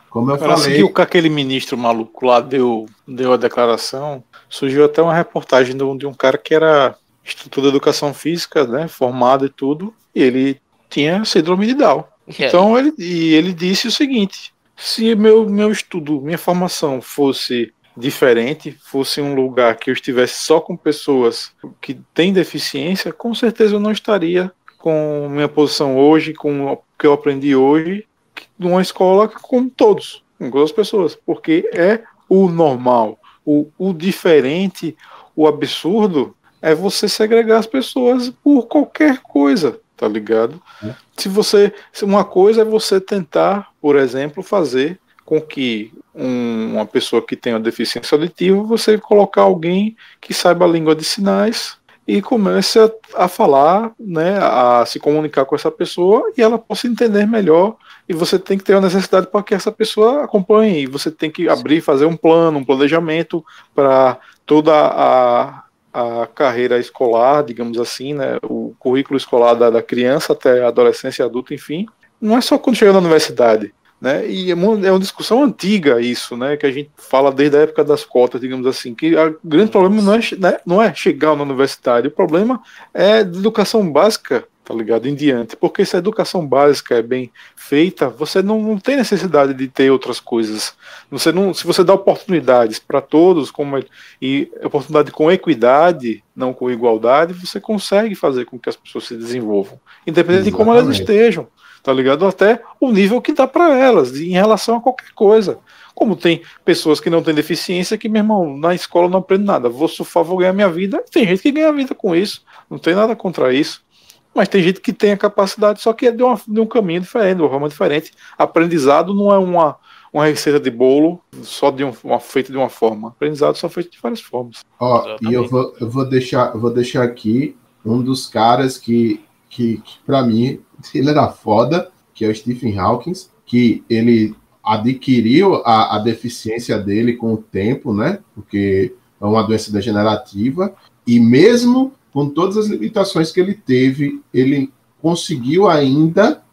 [SPEAKER 3] Como eu falei,
[SPEAKER 1] seguiu que aquele ministro maluco lá deu, deu a declaração, surgiu até uma reportagem de um, de um cara que era Instituto de Educação Física, né, formado e tudo, e ele tinha síndrome de Down.
[SPEAKER 5] Aí?
[SPEAKER 1] Então ele, e ele disse o seguinte: se meu, meu estudo, minha formação fosse diferente, fosse um lugar que eu estivesse só com pessoas que têm deficiência, com certeza eu não estaria com minha posição hoje, com o que eu aprendi hoje, numa escola com todos, com todas as pessoas, porque é o normal. O, o diferente, o absurdo, é você segregar as pessoas por qualquer coisa, tá ligado?
[SPEAKER 3] É.
[SPEAKER 1] Se você. Uma coisa é você tentar, por exemplo, fazer com que um- uma pessoa que tenha deficiência auditiva, você colocar alguém que saiba a língua de sinais e comece a, a falar, né, a se comunicar com essa pessoa e ela possa entender melhor. E você tem que ter a necessidade para que essa pessoa acompanhe. E você tem que abrir, fazer um plano, um planejamento para toda a, a carreira escolar, digamos assim, né, o currículo escolar da, da criança até a adolescência adulto, enfim. Não é só quando chega na universidade. Né? E é uma, é uma discussão antiga isso, né? Que a gente fala desde a época das cotas, digamos assim, que o grande problema não é, né, não é chegar na universidade, o problema é de educação básica, tá ligado? Em diante. Porque se a educação básica é bem feita, você não, não tem necessidade de ter outras coisas. Você não, se você dá oportunidades para todos, como é- e oportunidade com equidade, não com igualdade, você consegue fazer com que as pessoas se desenvolvam, independente de como elas
[SPEAKER 3] Exatamente.
[SPEAKER 1] estejam tá ligado? Até o nível que dá para elas, em relação a qualquer coisa. Como tem pessoas que não têm deficiência que, meu irmão, na escola não aprendo nada, vou surfar, vou ganhar minha vida. Tem gente que ganha vida com isso, não tem nada contra isso. Mas tem gente que tem a capacidade, só que é de, uma- de um caminho diferente, de uma forma diferente. Aprendizado não é uma, uma receita de bolo só de um- uma, feita de uma forma. Aprendizado só feito de várias formas.
[SPEAKER 3] Ó,
[SPEAKER 5] Exatamente.
[SPEAKER 3] e eu vou, eu vou deixar, eu vou deixar aqui um dos caras que, que, que para mim, ele era foda, que é o Stephen Hawking, que ele adquiriu a, a deficiência dele com o tempo, né? Porque é uma doença degenerativa, e mesmo com todas as limitações que ele teve, ele conseguiu ainda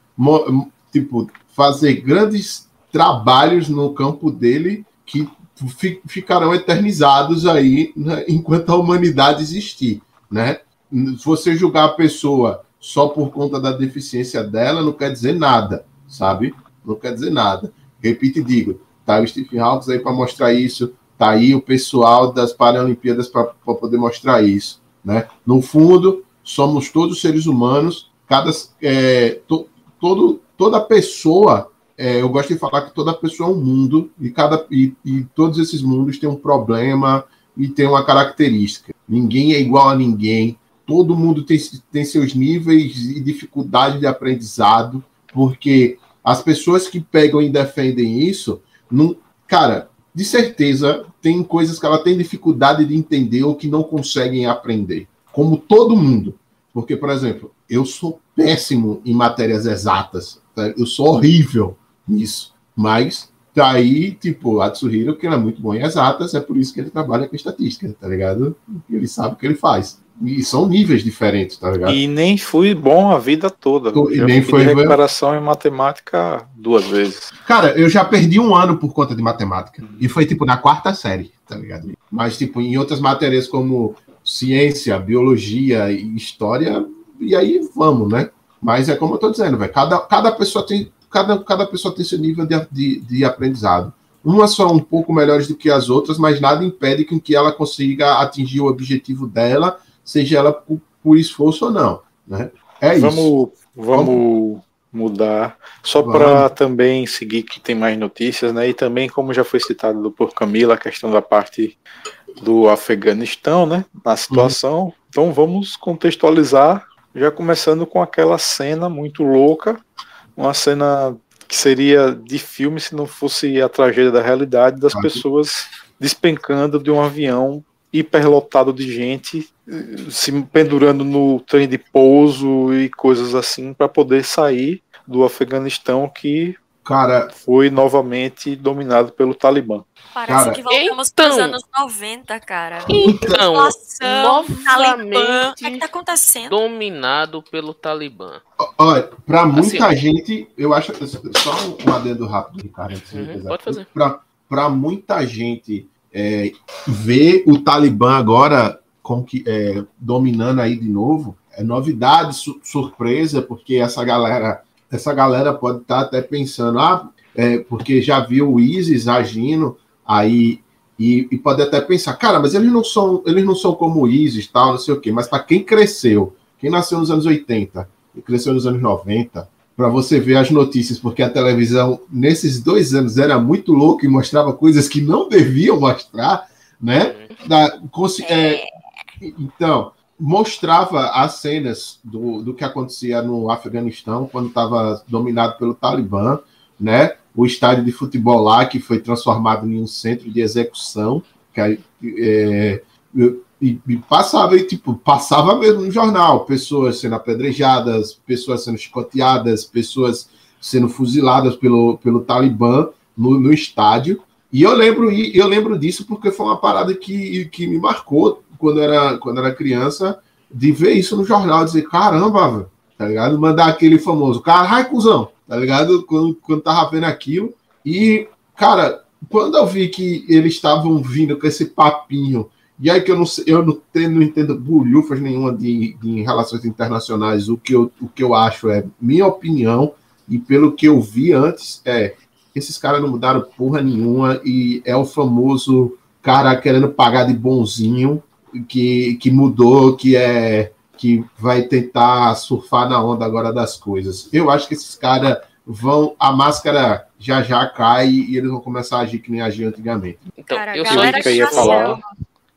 [SPEAKER 3] tipo fazer grandes trabalhos no campo dele que fi- ficarão eternizados aí né, enquanto a humanidade existir, né? Se você julgar a pessoa só por conta da deficiência dela, não quer dizer nada, sabe? Não quer dizer nada. Repito e digo, tá o Stephen Hawking aí para mostrar isso, tá aí o pessoal das Paralimpíadas para poder mostrar isso, né? No fundo, somos todos seres humanos, cada é, to- todo, toda pessoa é, eu gosto de falar que toda pessoa é um mundo e cada e, e todos esses mundos têm um problema e tem uma característica. Ninguém é igual a ninguém. Todo mundo tem, tem seus níveis e dificuldade de aprendizado, porque as pessoas que pegam e defendem isso, não, cara, de certeza tem coisas que ela tem dificuldade de entender ou que não conseguem aprender, como todo mundo. Porque, por exemplo, eu sou péssimo em matérias exatas, tá? eu sou horrível nisso, mas tá aí, tipo, a Tsuhiro, que ele é muito bom em exatas, é por isso que ele trabalha com estatística, tá ligado? Ele sabe o que ele faz. E são níveis diferentes, tá ligado?
[SPEAKER 1] E nem fui bom a vida toda.
[SPEAKER 3] Tu- e nem foi-
[SPEAKER 1] recuperação em matemática duas vezes.
[SPEAKER 3] Cara, eu já perdi um ano por conta de matemática. E foi, tipo, na quarta série, tá ligado? Mas, tipo, em outras matérias como ciência, biologia e história, e aí vamos, né? Mas é como eu tô dizendo, velho. Cada, cada pessoa tem. Cada, cada pessoa tem seu nível de, de, de aprendizado. Umas são um pouco melhores do que as outras, mas nada impede que ela consiga atingir o objetivo dela, seja ela por, por esforço ou não. Né? É isso.
[SPEAKER 1] vamos, vamos mudar. Só
[SPEAKER 3] Vamos.
[SPEAKER 1] para também seguir que tem mais notícias, né? E também, como já foi citado por Camila, a questão da parte do Afeganistão, né? Na situação. Então vamos contextualizar, já começando com aquela cena muito louca, uma cena que seria de filme se não fosse a tragédia da realidade das
[SPEAKER 3] Ah,
[SPEAKER 1] pessoas despencando de um avião hiperlotado de gente se pendurando no trem de pouso e coisas assim para poder sair do Afeganistão que
[SPEAKER 3] Cara,
[SPEAKER 1] foi novamente dominado pelo Talibã.
[SPEAKER 2] Parece
[SPEAKER 3] Cara,
[SPEAKER 2] que voltamos para os
[SPEAKER 5] então-
[SPEAKER 2] anos 90, cara.
[SPEAKER 5] Então,
[SPEAKER 2] Inflação, Talibã. O que, é
[SPEAKER 5] novamente
[SPEAKER 2] que tá acontecendo?
[SPEAKER 5] dominado pelo Talibã.
[SPEAKER 3] Olha, para muita
[SPEAKER 5] Assim,
[SPEAKER 3] gente, eu acho. Só um adendo rápido, Ricardo. de
[SPEAKER 5] Uhum, pode fazer.
[SPEAKER 3] Pra- Pra muita gente é, ver o Talibã agora é, dominando aí de novo, é novidade, su surpresa, porque essa galera, essa galera pode estar tá até pensando, ah, é, porque já viu o ISIS agindo aí e, e, pode até pensar, cara, mas eles não são, eles não são como o ISIS, tal, não sei o quê. Mas para quem cresceu, quem nasceu nos anos 80 e cresceu nos anos 90, para você ver as notícias, porque a televisão nesses dois anos era muito louca e mostrava coisas que não deviam mostrar, né? Da, é, então, mostrava as cenas do, do que acontecia no Afeganistão quando estava dominado pelo Talibã, né? O estádio de futebol lá que foi transformado em um centro de execução, que é, e, e, passava e tipo passava mesmo no jornal, pessoas sendo apedrejadas, pessoas sendo chicoteadas, pessoas sendo fuziladas pelo, pelo Talibã no, no estádio. E eu lembro eu lembro disso porque foi uma parada que, que me marcou quando era quando era criança de ver isso no jornal, dizer caramba, tá ligado? Mandar aquele famoso caralho, cuzão, tá ligado? Quando, quando tava vendo aquilo. E, cara, quando eu vi que eles estavam vindo com esse papinho e aí que eu não, eu não, tenho, não entendo bulhufas nenhuma de, de relações internacionais. O que, eu, o que eu acho é minha opinião, e pelo que eu vi antes, é esses caras não mudaram porra nenhuma, e é o famoso cara querendo pagar de bonzinho, que, que mudou, que é que vai tentar surfar na onda agora das coisas. Eu acho que esses caras vão. A máscara já já cai e eles vão começar a agir que nem agiam antigamente.
[SPEAKER 5] Então, Cara, eu só ia falar.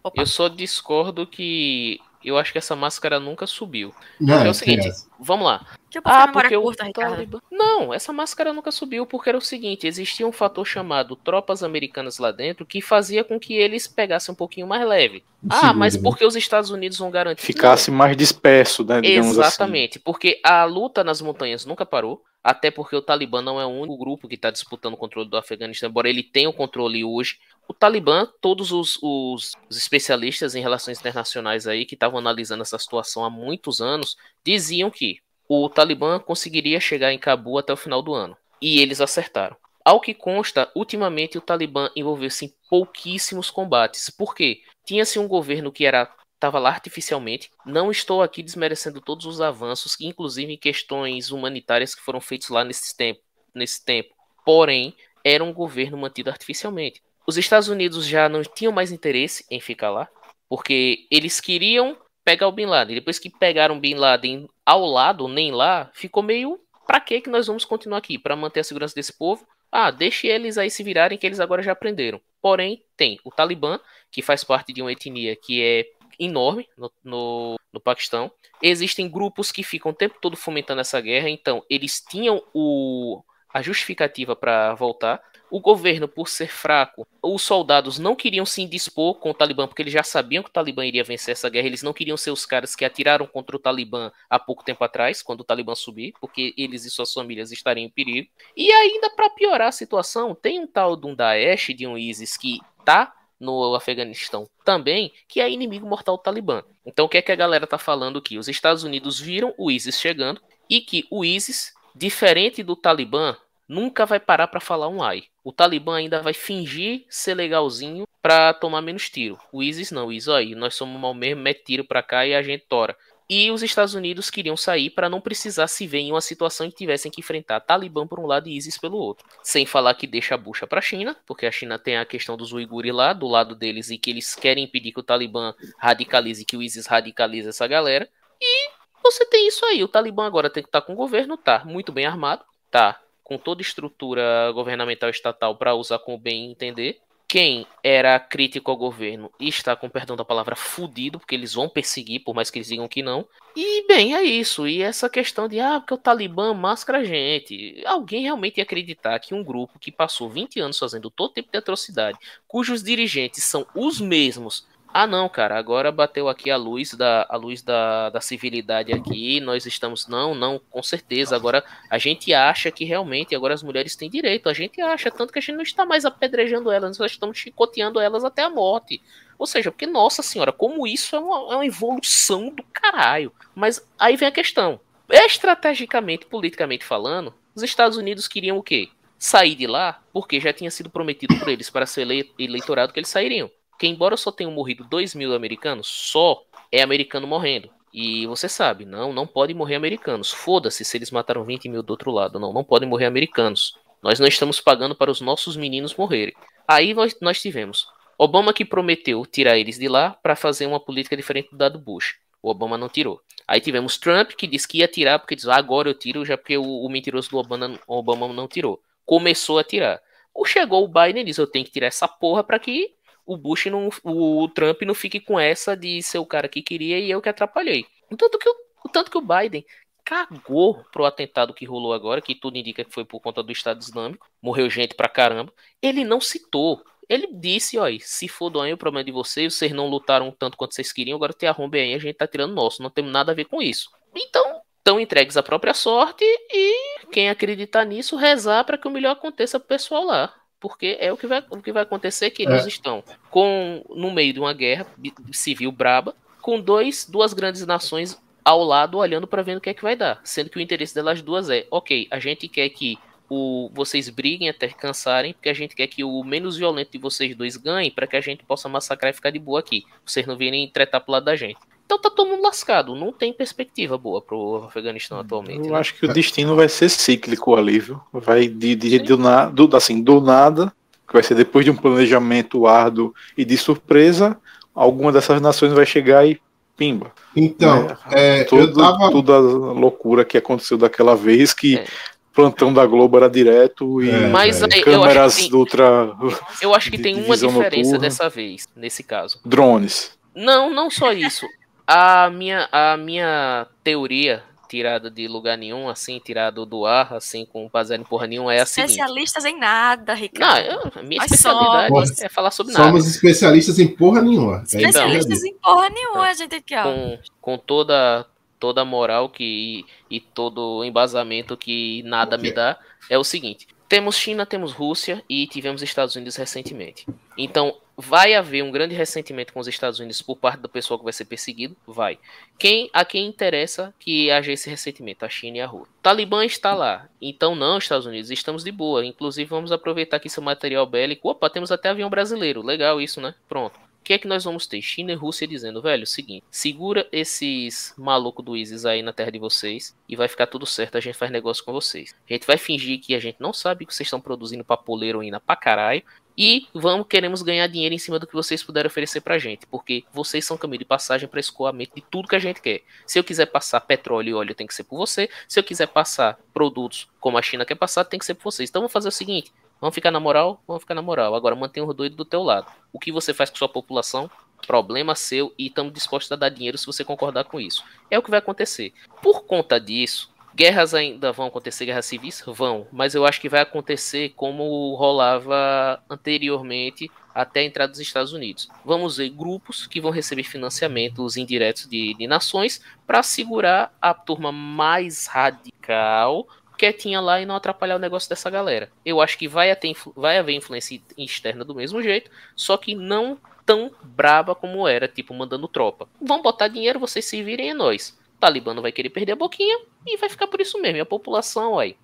[SPEAKER 5] Opa. Eu só discordo que eu acho que essa máscara nunca subiu. Não, é o seguinte, é. vamos lá.
[SPEAKER 2] ah, porque curta, o Talibã...
[SPEAKER 5] Não, essa máscara nunca subiu porque era o seguinte, existia um fator chamado tropas americanas lá dentro que fazia com que eles pegassem um pouquinho mais leve. ah, mas né? porque os Estados Unidos vão garantir...
[SPEAKER 1] Ficasse mais disperso, né?
[SPEAKER 5] Assim. Exatamente, assim. porque a luta nas montanhas nunca parou. Até porque o Talibã não é o único grupo que está disputando o controle do Afeganistão, embora ele tenha o controle hoje o Talibã, todos os, os, especialistas em relações internacionais aí que estavam analisando essa situação há muitos anos diziam que o Talibã conseguiria chegar em Cabu até o final do ano. E eles acertaram. Ao que consta, ultimamente o Talibã envolveu-se em pouquíssimos combates. Por quê? Tinha-se um governo que era estava lá artificialmente. Não estou aqui desmerecendo todos os avanços, inclusive em questões humanitárias que foram feitos lá nesse tempo. Nesse tempo. Porém, era um governo mantido artificialmente. Os Estados Unidos já não tinham mais interesse em ficar lá, porque eles queriam pegar o Bin Laden. Depois que pegaram o Bin Laden ao lado, nem lá, ficou meio para que que nós vamos continuar aqui? Para manter a segurança desse povo? Ah, deixe eles aí se virarem que eles agora já aprenderam. Porém, tem o Talibã, que faz parte de uma etnia que é enorme no, no, no Paquistão. Existem grupos que ficam o tempo todo fomentando essa guerra, então eles tinham o, a justificativa para voltar. O governo, por ser fraco, os soldados não queriam se indispor com o Talibã, porque eles já sabiam que o Talibã iria vencer essa guerra. Eles não queriam ser os caras que atiraram contra o Talibã há pouco tempo atrás, quando o Talibã subir, porque eles e suas famílias estariam em perigo. E ainda, para piorar a situação, tem um tal de um Daesh, de um ISIS, que tá no Afeganistão também, que é inimigo mortal do Talibã. Então o que é que a galera tá falando aqui? Os Estados Unidos viram o ISIS chegando e que o ISIS, diferente do Talibã, nunca vai parar para falar um ai. O Talibã ainda vai fingir ser legalzinho para tomar menos tiro. O ISIS não, o ISIS, aí, nós somos mal mesmo, mete tiro para cá e a gente tora. E os Estados Unidos queriam sair para não precisar se ver em uma situação em que tivessem que enfrentar Talibã por um lado e ISIS pelo outro. Sem falar que deixa a bucha para a China, porque a China tem a questão dos uigures lá do lado deles e que eles querem impedir que o Talibã radicalize, que o ISIS radicalize essa galera. E você tem isso aí. O Talibã agora tem que estar tá com o governo, tá muito bem armado, tá com toda estrutura governamental estatal para usar com o bem entender. Quem era crítico ao governo está, com perdão da palavra, fudido, porque eles vão perseguir, por mais que eles digam que não. E, bem, é isso. E essa questão de, ah, porque o Talibã máscara a gente. Alguém realmente ia acreditar que um grupo que passou 20 anos fazendo todo tipo de atrocidade, cujos dirigentes são os mesmos ah, não, cara, agora bateu aqui a luz da a luz da, da civilidade aqui. Nós estamos não, não, com certeza. Agora a gente acha que realmente agora as mulheres têm direito. A gente acha tanto que a gente não está mais apedrejando elas, nós estamos chicoteando elas até a morte. Ou seja, porque nossa senhora, como isso é uma, é uma evolução do caralho. Mas aí vem a questão. Estrategicamente, politicamente falando, os Estados Unidos queriam o quê? Sair de lá, porque já tinha sido prometido por eles para ser eleitorado que eles sairiam Porque embora só tenham morrido 2 mil americanos, só é americano morrendo. E você sabe, não, não podem morrer americanos. Foda-se se eles mataram 20 mil do outro lado. Não, não podem morrer americanos. Nós não estamos pagando para os nossos meninos morrerem. Aí nós, nós tivemos Obama que prometeu tirar eles de lá para fazer uma política diferente do Bush. O Obama não tirou. Aí tivemos Trump que disse que ia tirar, porque diz, ah, agora eu tiro, já porque o, o mentiroso do Obama, Obama não tirou. Começou a tirar. Ou chegou o Biden e disse, eu tenho que tirar essa porra para que o Bush não, o Trump não fique com essa de ser o cara que queria e eu que atrapalhei. Tanto que o, tanto que o Biden cagou pro atentado que rolou agora, que tudo indica que foi por conta do Estado Islâmico, morreu gente pra caramba. Ele não citou. Ele disse, ó, se for aí o problema de vocês, vocês não lutaram tanto quanto vocês queriam, agora tem arrombe aí, a gente tá tirando nosso, não temos nada a ver com isso. Então, estão entregues à própria sorte e quem acreditar nisso, rezar para que o melhor aconteça pro pessoal lá. Porque é o que vai, o que vai acontecer que eles é. estão com no meio de uma guerra civil braba, com dois, duas grandes nações ao lado olhando para ver o que é que vai dar. Sendo que o interesse delas duas é, ok, a gente quer que o, vocês briguem até cansarem, porque a gente quer que o menos violento de vocês dois ganhe, para que a gente possa massacrar e ficar de boa aqui. Vocês não virem tretar pro lado da gente. Então tá todo mundo lascado, não tem perspectiva boa pro Afeganistão atualmente.
[SPEAKER 1] Eu né? acho que o destino vai ser cíclico ali, viu? Vai de, de, de do, na, do, assim, do nada, que vai ser depois de um planejamento árduo e de surpresa, alguma dessas nações vai chegar e pimba.
[SPEAKER 3] Então,
[SPEAKER 1] é, é, tudo, tava... toda a loucura que aconteceu daquela vez que é. Plantão da Globo era direto e
[SPEAKER 5] é, Mas, aí, câmeras tem, ultra. Eu acho que tem uma diferença noturna. dessa vez, nesse caso.
[SPEAKER 1] Drones.
[SPEAKER 5] Não, não só isso. A minha, a minha teoria tirada de lugar nenhum, assim, tirado do ar, assim, com baseado em porra nenhuma, é a seguinte.
[SPEAKER 2] Especialistas em nada, Ricardo. Não,
[SPEAKER 5] eu, minha Nós especialidade somos. é falar sobre
[SPEAKER 3] nada. Somos especialistas em porra nenhuma.
[SPEAKER 2] É especialistas em porra nenhuma, a gente aqui, ó.
[SPEAKER 5] Com, com toda, toda a moral que, e, e todo o embasamento que nada me dá, é o seguinte. Temos China, temos Rússia e tivemos Estados Unidos recentemente. Então, vai haver um grande ressentimento com os Estados Unidos por parte do pessoal que vai ser perseguido? Vai. Quem a quem interessa que haja esse ressentimento? A China e a Rússia. O Talibã está lá. Então, não, Estados Unidos, estamos de boa. Inclusive, vamos aproveitar que esse material bélico. Opa, temos até avião brasileiro. Legal isso, né? Pronto. O que é que nós vamos ter? China e Rússia dizendo, velho, seguinte, segura esses malucos do ISIS aí na terra de vocês e vai ficar tudo certo, a gente faz negócio com vocês. A gente vai fingir que a gente não sabe que vocês estão produzindo pra poler heroína pra caralho e vamos queremos ganhar dinheiro em cima do que vocês puderem oferecer pra gente, porque vocês são caminho de passagem para escoamento de tudo que a gente quer. Se eu quiser passar petróleo e óleo, tem que ser por você. Se eu quiser passar produtos como a China quer passar, tem que ser por vocês. Então vamos fazer o seguinte, Vamos ficar na moral? Vamos ficar na moral. Agora mantenha o doido do teu lado. O que você faz com sua população? Problema seu e estamos dispostos a dar dinheiro se você concordar com isso. É o que vai acontecer. Por conta disso, guerras ainda vão acontecer, guerras civis? Vão. Mas eu acho que vai acontecer como rolava anteriormente até a entrada dos Estados Unidos. Vamos ver grupos que vão receber financiamentos indiretos de, de nações para segurar a turma mais radical quietinha lá e não atrapalhar o negócio dessa galera. Eu acho que vai, ter, vai haver influência externa do mesmo jeito, só que não tão braba como era, tipo, mandando tropa. Vão botar dinheiro, vocês se virem é nós. Talibã não vai querer perder a boquinha e vai ficar por isso mesmo. E a população, aí.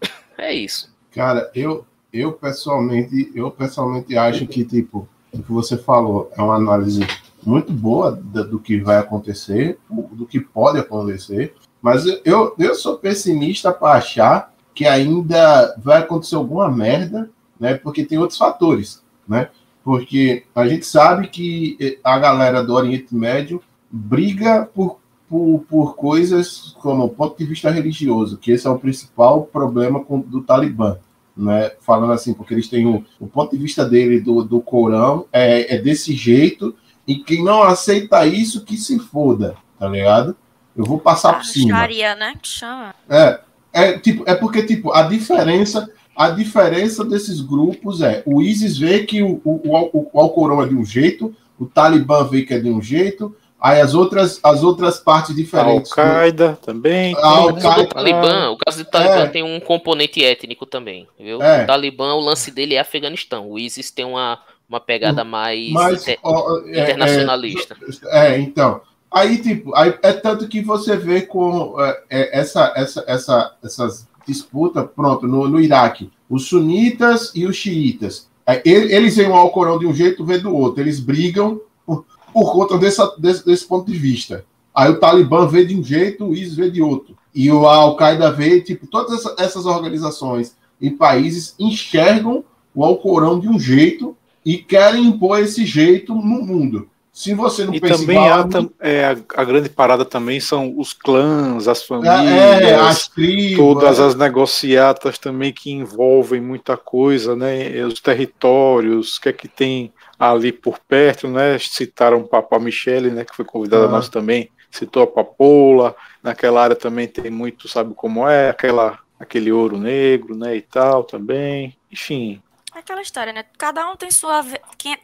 [SPEAKER 5] É isso.
[SPEAKER 3] Cara, eu, eu pessoalmente, eu pessoalmente acho que, tipo, o que você falou é uma análise muito boa do que vai acontecer, do que pode acontecer. Mas eu, eu sou pessimista para achar que ainda vai acontecer alguma merda, né? Porque tem outros fatores, né? Porque a gente sabe que eh, a galera do Oriente Médio briga por, por, por coisas como o ponto de vista religioso, que esse é o principal problema com, do Talibã. Né, falando assim, porque eles têm o, o ponto de vista dele do, do Corão é, é desse jeito, e quem não aceita isso que se foda, tá ligado? Eu vou passar ah, por cima.
[SPEAKER 2] Sharia, né? Que chama.
[SPEAKER 3] É, é, tipo, é porque, tipo, a diferença, a diferença desses grupos é o ISIS vê que o, o, o, o Alcorão é de um jeito, o Talibã vê que é de um jeito, aí as outras, as outras partes diferentes.
[SPEAKER 1] Al-Qaeda também.
[SPEAKER 5] Al o Talibã, o caso do Talibã é. tem um componente étnico também, viu? É. O Talibã, o lance dele é Afeganistão. O ISIS tem uma, uma pegada mais
[SPEAKER 3] Mas,
[SPEAKER 5] inter, ó, é, internacionalista.
[SPEAKER 3] É, então. Aí, tipo, aí, é tanto que você vê com é, é, essa, essa, essa, essas disputas, pronto, no, no Iraque, os sunitas e os xiitas. É, eles veem o Alcorão de um jeito, vê do outro. Eles brigam por, conta dessa, desse, desse ponto de vista. Aí o Talibã vê de um jeito, o ISIS vê de outro. E o Al-Qaeda vê, tipo, todas essas organizações em países enxergam o Alcorão de um jeito e querem impor esse jeito no mundo. Se você não
[SPEAKER 1] e também igual, há, é, a, a, grande parada também são os clãs, as famílias, é, as tribos, todas é. as negociatas também que envolvem muita coisa, né? Os territórios, o que é que tem ali por perto, né? Citaram o Papa Michele, né? Que foi convidada ah. a nós também, citou a Papoula, naquela área também tem muito, sabe como é, aquela, aquele ouro negro, né? E tal também, enfim,
[SPEAKER 2] é aquela história, né? Cada um tem, sua,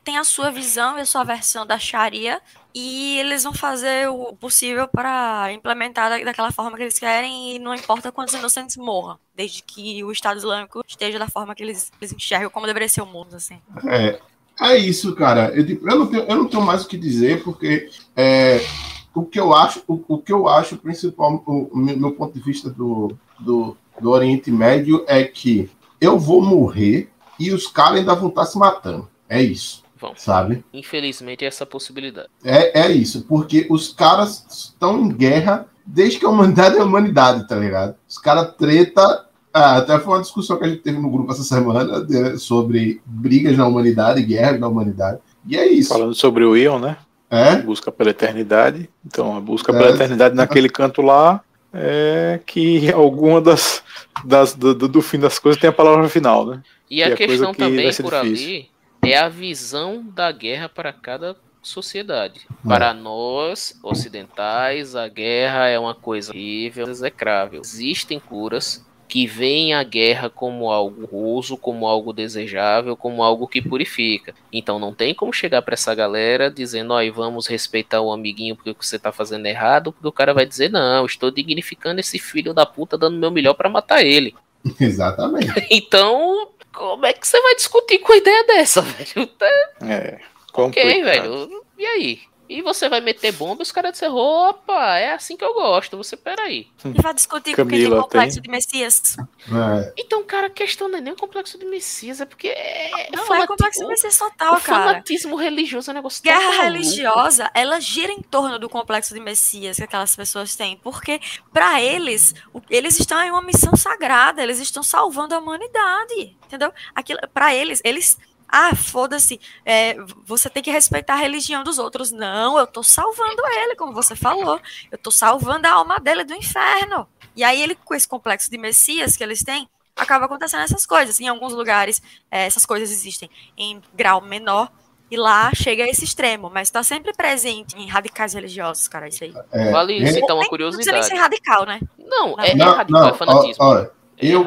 [SPEAKER 2] tem a sua visão e a sua versão da Sharia e eles vão fazer o possível para implementar daquela forma que eles querem e não importa quantos inocentes morram, desde que o Estado Islâmico esteja da forma que eles, eles enxergam como deveria ser o mundo, assim.
[SPEAKER 3] É, é isso, cara. Eu, eu, não, tenho, eu não tenho mais o que dizer, porque é, o que eu acho, o, o que eu acho principal, o, meu ponto de vista do, do, do Oriente Médio é que eu vou morrer e os caras ainda vão estar tá se matando. É isso. Vão. Sabe?
[SPEAKER 5] Infelizmente, é essa possibilidade.
[SPEAKER 3] É, é isso, porque os caras estão em guerra desde que a humanidade é a humanidade, tá ligado? Os caras treta. Ah, até foi uma discussão que a gente teve no grupo essa semana de, sobre brigas na humanidade, guerras na humanidade. E é isso.
[SPEAKER 1] Falando sobre o Ion, né? É? Busca pela eternidade. Então, a busca pela é. eternidade naquele canto lá é que alguma das, das do, do, fim das coisas tem a palavra final, né?
[SPEAKER 5] E a questão que também por difícil. ali é a visão da guerra para cada sociedade. Hum. Para nós, ocidentais, a guerra é uma coisa horrível, execrável. Existem curas que veem a guerra como algo ruso, como algo desejável, como algo que purifica. Então não tem como chegar para essa galera dizendo, ó, vamos respeitar o amiguinho porque o que você tá fazendo é errado, porque o cara vai dizer, não, estou dignificando esse filho da puta, dando meu melhor para matar ele.
[SPEAKER 3] Exatamente.
[SPEAKER 5] então, como é que você vai discutir com a ideia dessa, velho?
[SPEAKER 1] É.
[SPEAKER 5] Complicado. Ok, velho. E aí? E você vai meter bomba e os caras dizem, opa, é assim que eu gosto. Você, peraí.
[SPEAKER 2] E vai discutir com quem tem complexo tem? de Messias.
[SPEAKER 5] É. Então, cara, a questão não é nem o complexo de Messias, é porque é.
[SPEAKER 2] Não, fanati... é complexo de Messias total, o cara.
[SPEAKER 5] O fanatismo religioso é um negócio
[SPEAKER 2] Guerra religiosa, ela gira em torno do complexo de Messias que aquelas pessoas têm. Porque, para eles, eles estão em uma missão sagrada, eles estão salvando a humanidade. Entendeu? Aquilo, para eles, eles ah, foda-se, é, você tem que respeitar a religião dos outros. Não, eu tô salvando ele, como você falou. Eu tô salvando a alma dele do inferno. E aí ele, com esse complexo de Messias que eles têm, acaba acontecendo essas coisas. Em alguns lugares, é, essas coisas existem em grau menor, e lá chega a esse extremo, mas está sempre presente em radicais religiosos, cara, isso aí.
[SPEAKER 5] É, vale é, citar uma curiosidade. Não precisa
[SPEAKER 2] nem ser radical, né?
[SPEAKER 5] Não, é, não, é radical,
[SPEAKER 3] não,
[SPEAKER 5] é fanatismo.
[SPEAKER 3] Olha, eu,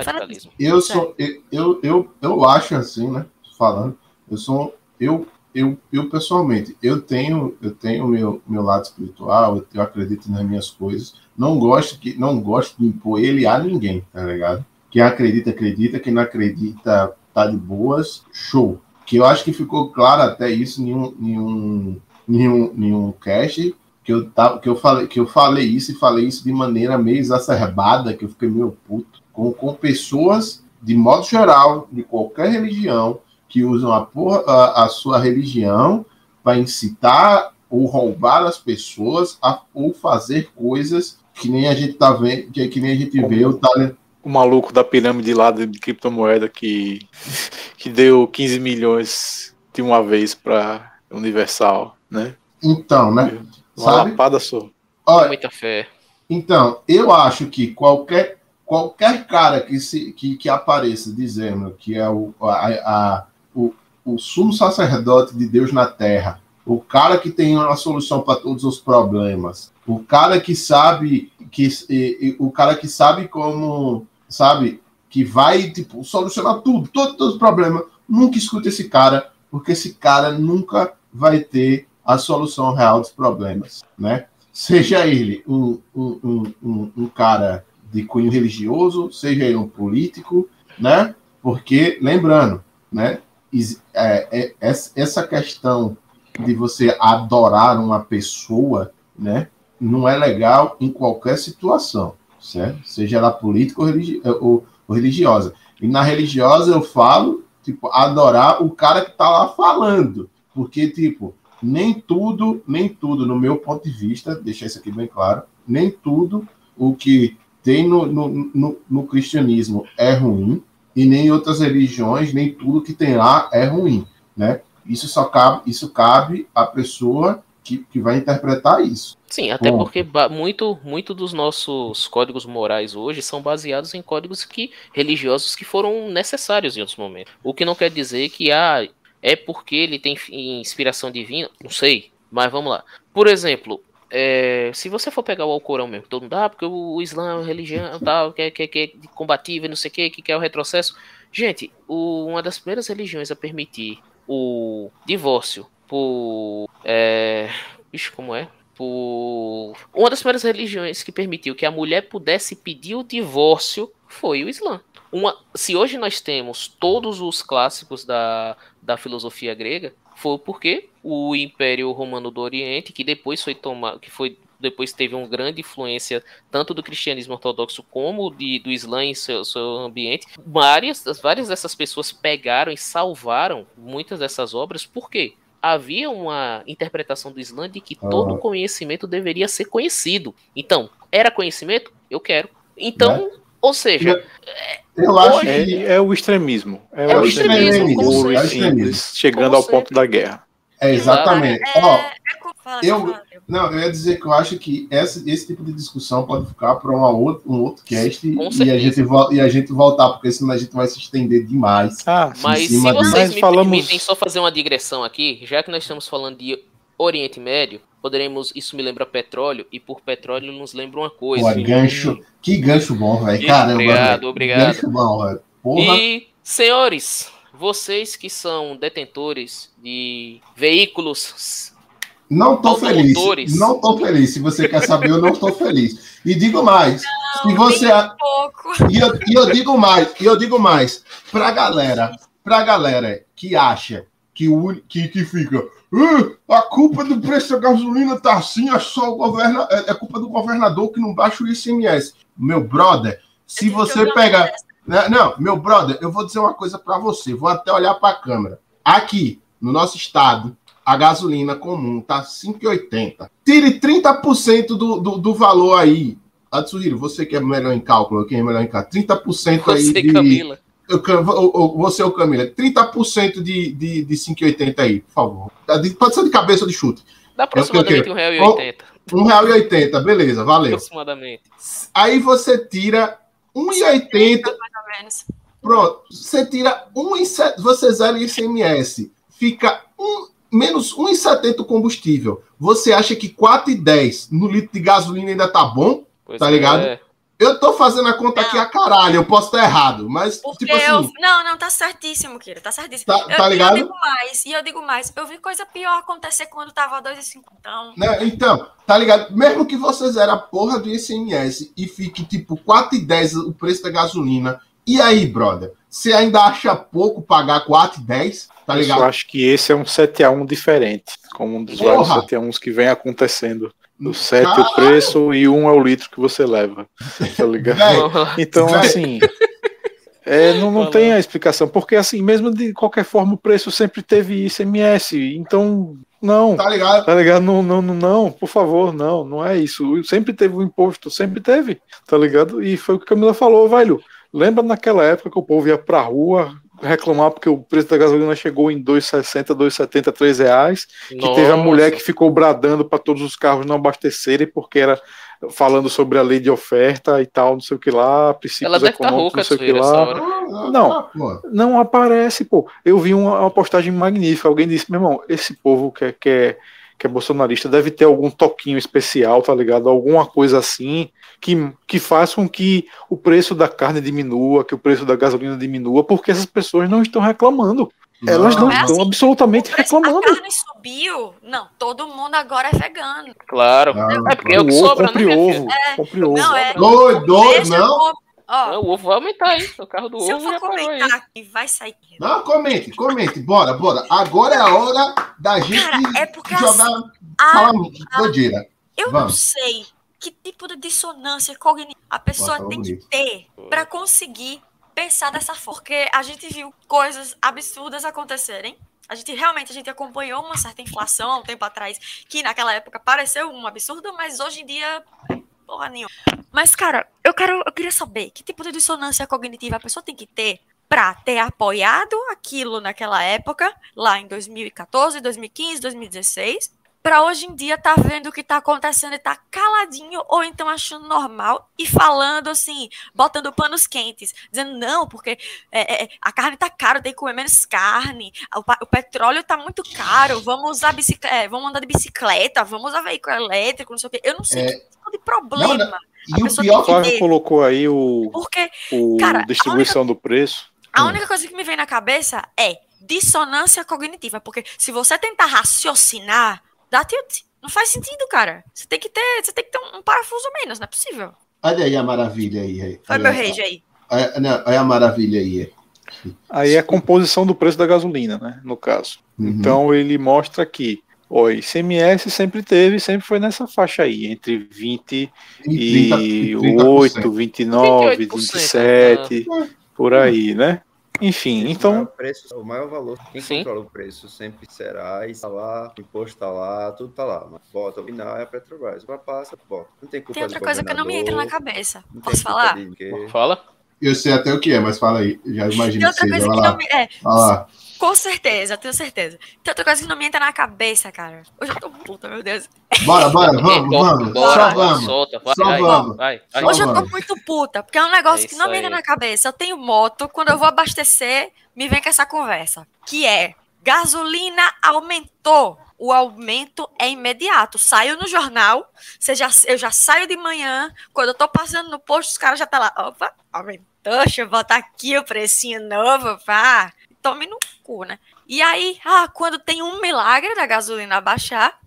[SPEAKER 3] eu, sou, eu, eu, eu acho assim, né? Falando, eu sou eu eu, eu pessoalmente, eu tenho eu tenho meu meu lado espiritual, eu, acredito nas minhas coisas, não gosto que não gosto de impor ele a ninguém, tá ligado? Quem acredita acredita, quem não acredita tá de boas, show. Que eu acho que ficou claro até isso em um, em um, em um, em um cast que eu, tava, que, eu falei, que eu falei isso e falei isso de maneira meio exacerbada, que eu fiquei meio puto, com, com pessoas, de modo geral, de qualquer religião, que usam a, porra, a, a sua religião para incitar ou roubar as pessoas a, ou fazer coisas que nem a gente tá vendo, que, que nem a gente vê o talento.
[SPEAKER 1] O maluco da pirâmide lá de criptomoeda que, que deu 15 milhões de uma vez para Universal, né?
[SPEAKER 3] Então, né?
[SPEAKER 1] Uma Sabe? lapada só.
[SPEAKER 5] Olha, Muita fé.
[SPEAKER 3] Então, eu acho que qualquer, qualquer cara que, se, que, que apareça dizendo que é o, a, a o, sumo sacerdote de Deus na terra, o cara que tem uma solução para todos os problemas, o cara que sabe que e, e, o cara que sabe como, sabe, que vai tipo solucionar tudo, todos os problemas, nunca escuta esse cara, porque esse cara nunca vai ter a solução real dos problemas, né? Seja ele um, um, um, um cara de cunho religioso, seja ele um político, né? Porque, lembrando, né? É, é, essa questão de você adorar uma pessoa, né, não é legal em qualquer situação, certo? Seja ela política ou, religi ou, ou religiosa. E na religiosa eu falo tipo, adorar o cara que tá lá falando. Porque, tipo, nem tudo, nem tudo, no meu ponto de vista, deixar isso aqui bem claro, nem tudo o que tem no, no, no, no cristianismo é ruim, e nem outras religiões, nem tudo que tem lá é ruim, né? Isso só cabe, isso cabe à pessoa que, que vai interpretar isso.
[SPEAKER 5] Sim, até
[SPEAKER 3] Bom.
[SPEAKER 5] porque muito, muito dos nossos códigos morais hoje são baseados em códigos que, religiosos que foram necessários em outros momentos. O que não quer dizer que ah, é porque ele tem inspiração divina, não sei, mas vamos lá. Por exemplo, é, se você for pegar o Alcorão mesmo, todo mundo, ah, porque o, o Islã é uma religião tal, que, é- que, é- que é combatível, não sei o que, que quer o retrocesso. Gente, o- uma das primeiras religiões a permitir o divórcio por. É, como é? Por. Uma das primeiras religiões que permitiu que a mulher pudesse pedir o divórcio foi o Islã. Uma, se hoje nós temos todos os clássicos da, da filosofia grega, foi porque o Império Romano do Oriente, que depois foi tomado, que foi depois teve uma grande influência tanto do cristianismo ortodoxo como de, do Islã em seu, seu ambiente. Várias, várias dessas pessoas pegaram e salvaram muitas dessas obras, por quê? Havia uma interpretação do Islã de que todo
[SPEAKER 3] Ah.
[SPEAKER 5] conhecimento deveria ser conhecido. Então, era conhecimento? Eu quero. Então, ou seja,
[SPEAKER 3] Eu acho
[SPEAKER 1] É,
[SPEAKER 3] que
[SPEAKER 1] é o extremismo. É,
[SPEAKER 5] É
[SPEAKER 1] o extremismo
[SPEAKER 3] extremismo, é o extremismo.
[SPEAKER 1] simples, chegando ao ponto da guerra.
[SPEAKER 3] É exatamente.
[SPEAKER 2] É,
[SPEAKER 3] Ó,
[SPEAKER 2] é fala,
[SPEAKER 3] eu-. Não, eu ia dizer que eu acho que esse, esse tipo de discussão pode ficar para um outro cast e a, gente, e a gente voltar, porque senão a gente vai se estender demais.
[SPEAKER 1] Ah,
[SPEAKER 5] Mas se vocês me
[SPEAKER 1] falamos-
[SPEAKER 5] permitem só fazer uma digressão aqui, já que nós estamos falando de Oriente Médio, poderemos. Isso me lembra petróleo, e por petróleo nos lembra uma coisa.
[SPEAKER 3] Pô, gancho. Que gancho bom, velho. Caramba.
[SPEAKER 5] obrigado, obrigado.
[SPEAKER 3] Gancho bom, velho.
[SPEAKER 5] E, senhores, vocês que são detentores de veículos.
[SPEAKER 3] Não tô feliz. Não tô feliz. Se você quer saber, eu não tô feliz. E digo mais. se você.
[SPEAKER 2] um.
[SPEAKER 3] E eu, e eu digo mais, e eu digo mais, pra galera, pra galera que acha que o que, que fica, "Ah, a culpa do preço da gasolina tá assim, é só o governo, é, é culpa do governador que não baixa o ICMS. Meu brother, se você
[SPEAKER 2] tenho
[SPEAKER 3] né, não, meu brother, eu vou dizer uma coisa pra você, vou até olhar pra câmera. Aqui, no nosso estado, a gasolina comum tá 5,80. Tire 30% do, do, do valor aí. Atsuhiro, você que é melhor em cálculo, quem é melhor em cálculo, 30% aí
[SPEAKER 5] Você,
[SPEAKER 3] de...
[SPEAKER 5] Camila.
[SPEAKER 3] Eu, o- você, o Camila, 30% de, de, de 5,80 aí, por favor. Tá de- Pode ser de cabeça ou de chute.
[SPEAKER 5] Dá aproximadamente
[SPEAKER 3] eu-
[SPEAKER 5] R$1,80.
[SPEAKER 3] R$1,80, beleza, valeu.
[SPEAKER 5] Aproximadamente.
[SPEAKER 3] Aí você tira 1,80,
[SPEAKER 2] mais ou menos.
[SPEAKER 3] pronto. Você tira 1,70, você zera o ICMS, fica um, menos 1,70 o combustível. Você acha que 4,10 no litro de gasolina ainda tá bom?
[SPEAKER 5] Pois
[SPEAKER 3] Tá ligado?
[SPEAKER 5] é.
[SPEAKER 3] Eu tô fazendo a conta aqui a caralho, eu posso estar errado, mas,
[SPEAKER 2] Porque
[SPEAKER 3] tipo assim,
[SPEAKER 2] eu. Não, não, tá certíssimo, Kira. Tá certíssimo.
[SPEAKER 3] Tá-
[SPEAKER 2] eu,
[SPEAKER 3] tá
[SPEAKER 2] e
[SPEAKER 3] ligado?
[SPEAKER 2] Eu digo mais, e eu digo mais. Eu vi coisa pior acontecer quando tava 2,5. Então.
[SPEAKER 3] Né? Então, tá ligado? Mesmo que você zere a porra do ICMS e fique tipo 4,10 o preço da gasolina, e aí, brother? Você ainda acha pouco pagar 4,10? Tá
[SPEAKER 1] eu
[SPEAKER 3] ligado?
[SPEAKER 1] só acho que esse é um 7x1 diferente, como um dos
[SPEAKER 3] Porra!
[SPEAKER 1] vários 7x1s que vem acontecendo. No 7
[SPEAKER 3] Caralho!
[SPEAKER 1] o preço e 1 é o litro que você leva. Tá ligado?
[SPEAKER 3] Véi,
[SPEAKER 5] Vamos lá.
[SPEAKER 1] Então,
[SPEAKER 3] Véi.
[SPEAKER 1] assim. é, não, não tem a explicação, porque assim, mesmo de qualquer forma, o preço sempre teve ICMS, então, não,
[SPEAKER 3] tá ligado?
[SPEAKER 1] tá ligado? Não, não, não, não, por favor, não, não é isso. Sempre teve o imposto, sempre teve, tá ligado? E foi o que a Camila falou, velho. Lembra naquela época que o povo ia pra rua reclamar porque o preço da gasolina chegou em 2,60, 2,70, 3 reais, que teve a mulher que ficou bradando para todos os carros não abastecerem porque era falando sobre a lei de oferta e tal, não sei o que lá, princípios
[SPEAKER 5] Ela deve estar
[SPEAKER 1] econômicos,
[SPEAKER 5] rouca,
[SPEAKER 1] não sei o que lá. Não.
[SPEAKER 3] Ah.
[SPEAKER 1] Não aparece, pô. Eu vi uma, uma postagem magnífica. Alguém disse, meu irmão, esse povo que é, que, é, é bolsonarista deve ter algum toquinho especial, tá ligado? Alguma coisa assim que, que faça com que o preço da carne diminua, que o preço da gasolina diminua, porque essas pessoas não estão reclamando. Elas não,
[SPEAKER 2] é
[SPEAKER 1] estão
[SPEAKER 2] assim.
[SPEAKER 1] absolutamente
[SPEAKER 2] O preço- A
[SPEAKER 1] reclamando.
[SPEAKER 2] carne subiu. Não, todo mundo agora é vegano.
[SPEAKER 5] Claro.
[SPEAKER 3] Não,
[SPEAKER 5] é porque é o que sobra, né?
[SPEAKER 1] compre ovo,
[SPEAKER 5] filha?
[SPEAKER 1] compre ovo.
[SPEAKER 2] Não, é.
[SPEAKER 3] Doido,
[SPEAKER 2] eu
[SPEAKER 3] não?
[SPEAKER 2] Ó,
[SPEAKER 5] Não, O ovo vai aumentar, hein? O carro do
[SPEAKER 2] se eu
[SPEAKER 5] ovo
[SPEAKER 2] for
[SPEAKER 5] já parou
[SPEAKER 2] comentar que vai sair.
[SPEAKER 3] Não, comente, comente. Bora, bora. Agora é a hora da gente
[SPEAKER 2] Cara, é porque
[SPEAKER 3] jogar.
[SPEAKER 2] assim, a-
[SPEAKER 3] doideira.
[SPEAKER 2] eu não
[SPEAKER 3] Vamos.
[SPEAKER 2] sei que tipo de dissonância cognitiva a pessoa
[SPEAKER 3] Bota
[SPEAKER 2] tem
[SPEAKER 3] bonito.
[SPEAKER 2] que ter para conseguir pensar dessa forma. Porque a gente viu coisas absurdas acontecerem. A gente realmente a gente acompanhou uma certa inflação há um tempo atrás, que naquela época pareceu um absurdo, mas hoje em dia porra nenhuma. Mas, cara, eu quero, eu queria saber que tipo de dissonância cognitiva a pessoa tem que ter para ter apoiado aquilo naquela época, lá em 2014, 2015, 2016, para hoje em dia tá vendo o que tá acontecendo e tá caladinho ou então achando normal e falando assim, botando panos quentes, dizendo não, porque é, é, a carne tá cara, tem que comer menos carne, o, o petróleo tá muito caro, vamos usar bicicleta, é, vamos andar de bicicleta, vamos usar veículo elétrico, não sei o quê. Eu não sei
[SPEAKER 3] É.
[SPEAKER 2] que tipo de problema.
[SPEAKER 3] Não, não.
[SPEAKER 2] A
[SPEAKER 3] E o pior
[SPEAKER 2] que
[SPEAKER 1] Flávio colocou aí o,
[SPEAKER 2] Porque
[SPEAKER 1] o
[SPEAKER 2] Cara, a
[SPEAKER 1] distribuição do preço.
[SPEAKER 2] A
[SPEAKER 3] Hum.
[SPEAKER 2] única coisa que me vem na cabeça é dissonância cognitiva, porque se você tentar raciocinar, dá tilt. Não faz sentido, cara. Você tem que ter, você tem que ter um, um parafuso menos, não é possível.
[SPEAKER 3] Olha aí a maravilha aí. aí.
[SPEAKER 2] Foi
[SPEAKER 3] Olha
[SPEAKER 2] meu rage aí.
[SPEAKER 3] Olha, olha a maravilha aí.
[SPEAKER 1] Aí é a composição do preço da gasolina, né? No caso.
[SPEAKER 3] Uhum.
[SPEAKER 1] Então ele mostra que o ICMS sempre teve, sempre foi nessa faixa aí, entre 20
[SPEAKER 3] E 30,
[SPEAKER 1] e
[SPEAKER 3] 30%.
[SPEAKER 1] 8, 29,
[SPEAKER 5] 28%,
[SPEAKER 1] 27, por aí, né? Enfim,
[SPEAKER 4] O maior
[SPEAKER 1] então,
[SPEAKER 4] preço, o maior valor, quem
[SPEAKER 5] Sim.
[SPEAKER 4] controla o preço sempre será, e está lá, o imposto está lá, tudo está lá. Mas bota o final é a Petrobras. Passa, bota. Não tem culpa
[SPEAKER 2] Tem outra coisa que não me entra na cabeça.
[SPEAKER 4] tem
[SPEAKER 2] Posso falar?
[SPEAKER 4] de.
[SPEAKER 5] Fala.
[SPEAKER 3] Eu sei até o que é, mas fala aí. Já
[SPEAKER 2] Tem
[SPEAKER 3] imagino que
[SPEAKER 2] outra coisa
[SPEAKER 3] Vai
[SPEAKER 2] que
[SPEAKER 3] lá.
[SPEAKER 2] não me. É,
[SPEAKER 3] lá.
[SPEAKER 2] Com certeza, tenho certeza. Tem outra coisa que não me entra na cabeça, cara. Hoje eu tô puta, meu Deus.
[SPEAKER 3] Bora, bora, vamos, vamos.
[SPEAKER 5] bora,
[SPEAKER 3] Só vamos.
[SPEAKER 5] Solta, vai,
[SPEAKER 3] Só
[SPEAKER 5] vai,
[SPEAKER 3] vamos.
[SPEAKER 5] vai, vai.
[SPEAKER 2] Hoje eu tô muito puta, porque é um negócio
[SPEAKER 5] É
[SPEAKER 2] que não me entra
[SPEAKER 5] aí.
[SPEAKER 2] na cabeça. Eu tenho moto, quando eu vou abastecer, me vem com essa conversa. Que é, gasolina aumentou. O aumento é imediato. Saiu no jornal, você já, eu já saio de manhã, quando eu tô passando no posto, os caras já tá lá, opa, aumentou, deixa eu botar aqui o precinho novo, pá. Tome no cu, né? E aí, ah, quando tem um milagre da gasolina baixar,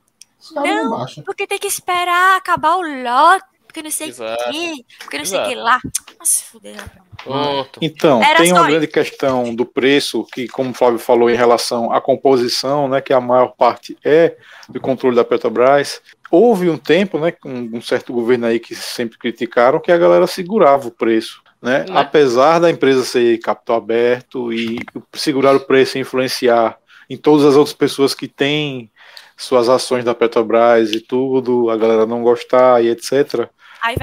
[SPEAKER 3] não
[SPEAKER 2] porque tem que esperar acabar o lote, porque não sei o
[SPEAKER 5] Exato.
[SPEAKER 2] quê, porque não sei o
[SPEAKER 5] Exato.
[SPEAKER 2] que lá. Nossa, fudeu.
[SPEAKER 5] Pronto.
[SPEAKER 1] então
[SPEAKER 2] Era
[SPEAKER 1] tem uma
[SPEAKER 2] isso.
[SPEAKER 1] grande questão do preço, que, como o Flávio falou, em relação à composição, né, que a maior parte é do controle da Petrobras. Houve um tempo, né, com um certo governo aí que sempre criticaram, que a galera segurava o preço. Né?
[SPEAKER 5] Né?
[SPEAKER 1] Apesar da empresa ser capital aberto e segurar o preço e influenciar em todas as outras pessoas que têm suas ações da Petrobras e tudo, a galera não gostar e etc.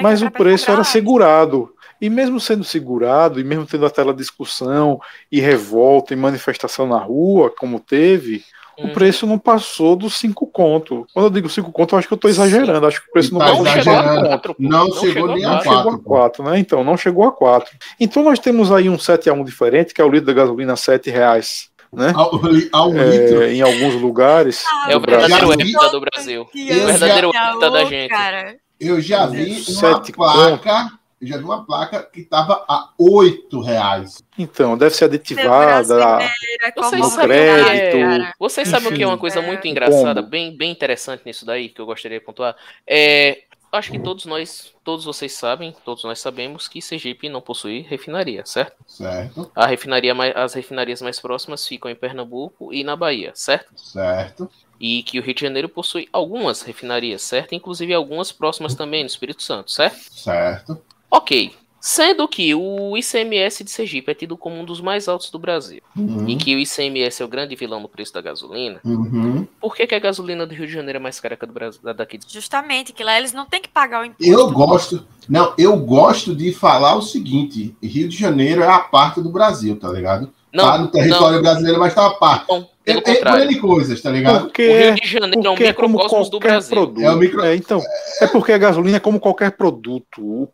[SPEAKER 1] Mas o preço era segurado. E mesmo sendo segurado, e mesmo tendo aquela discussão e revolta e manifestação na rua, como teve, o
[SPEAKER 5] Uhum.
[SPEAKER 1] preço não passou dos 5 conto. Quando eu digo 5 conto, eu acho que eu estou exagerando. Acho que o preço não, passou
[SPEAKER 5] Não chegou a
[SPEAKER 3] exagerando.
[SPEAKER 5] 4.
[SPEAKER 3] Não chegou nem a
[SPEAKER 1] não
[SPEAKER 5] quatro.
[SPEAKER 1] chegou a
[SPEAKER 3] quatro, pô.
[SPEAKER 1] 4, né? Então, não chegou a 4. Então nós temos aí um 7 a 1 diferente, que é o litro da gasolina 7 reais. Né?
[SPEAKER 3] Ao, ao litro.
[SPEAKER 1] É, em alguns lugares.
[SPEAKER 5] É o
[SPEAKER 1] do Brasil.
[SPEAKER 5] verdadeiro hepta do Brasil.
[SPEAKER 3] Eu
[SPEAKER 5] O verdadeiro hepta da gente.
[SPEAKER 2] Cara.
[SPEAKER 3] Eu já vi uma
[SPEAKER 1] Sete
[SPEAKER 3] placa. Eu já vi uma placa que tava a 8 reais.
[SPEAKER 1] Então, deve ser aditivada.
[SPEAKER 2] brasileiro é
[SPEAKER 5] Vocês
[SPEAKER 2] como
[SPEAKER 5] sabem,
[SPEAKER 1] crédito,
[SPEAKER 5] o que é, vocês sabem o que é uma coisa muito
[SPEAKER 2] é.
[SPEAKER 5] engraçada,
[SPEAKER 1] Como?
[SPEAKER 5] bem, bem interessante nisso daí, que eu gostaria de pontuar? É, acho que todos nós, todos vocês sabem, todos nós sabemos que Sergipe não possui refinaria, certo?
[SPEAKER 3] Certo,
[SPEAKER 5] A refinaria mais, as refinarias mais próximas ficam em Pernambuco e na Bahia, certo?
[SPEAKER 3] certo.
[SPEAKER 5] E que o Rio de Janeiro possui algumas refinarias, certo? Inclusive algumas próximas também no Espírito Santo, certo?
[SPEAKER 3] Certo.
[SPEAKER 5] Ok. Sendo que o ICMS de Sergipe é tido como um dos mais altos do Brasil,
[SPEAKER 3] Uhum.
[SPEAKER 5] e que o ICMS é o grande vilão no preço da gasolina,
[SPEAKER 3] Uhum.
[SPEAKER 5] por que, que a gasolina do Rio de Janeiro é mais cara que a do Brasil, da daqui de
[SPEAKER 2] Justamente, que lá eles não têm que pagar o imposto.
[SPEAKER 3] Eu gosto. Não, eu gosto de falar o seguinte: Rio de Janeiro é a parte do Brasil, tá ligado?
[SPEAKER 5] Não,
[SPEAKER 3] tá no território
[SPEAKER 5] não,
[SPEAKER 3] brasileiro, mas tá a parte.
[SPEAKER 5] não,
[SPEAKER 3] É,
[SPEAKER 5] pelo
[SPEAKER 3] é por
[SPEAKER 5] contrário.
[SPEAKER 3] N coisas, tá ligado?
[SPEAKER 1] Porque,
[SPEAKER 5] O Rio
[SPEAKER 1] é,
[SPEAKER 5] de Janeiro é um
[SPEAKER 1] porque é como
[SPEAKER 5] microcosmos do
[SPEAKER 1] qualquer
[SPEAKER 5] Brasil.
[SPEAKER 1] produto.
[SPEAKER 3] É o micro-
[SPEAKER 1] É, então, é porque a gasolina é como qualquer produto. O,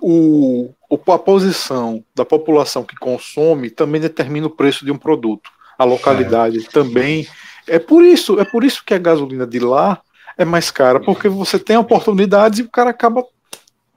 [SPEAKER 1] o, o- a posição da população que consome também determina o preço de um produto. A localidade também. É por isso, é por isso que a gasolina de lá é mais cara, porque você tem oportunidades e o cara acaba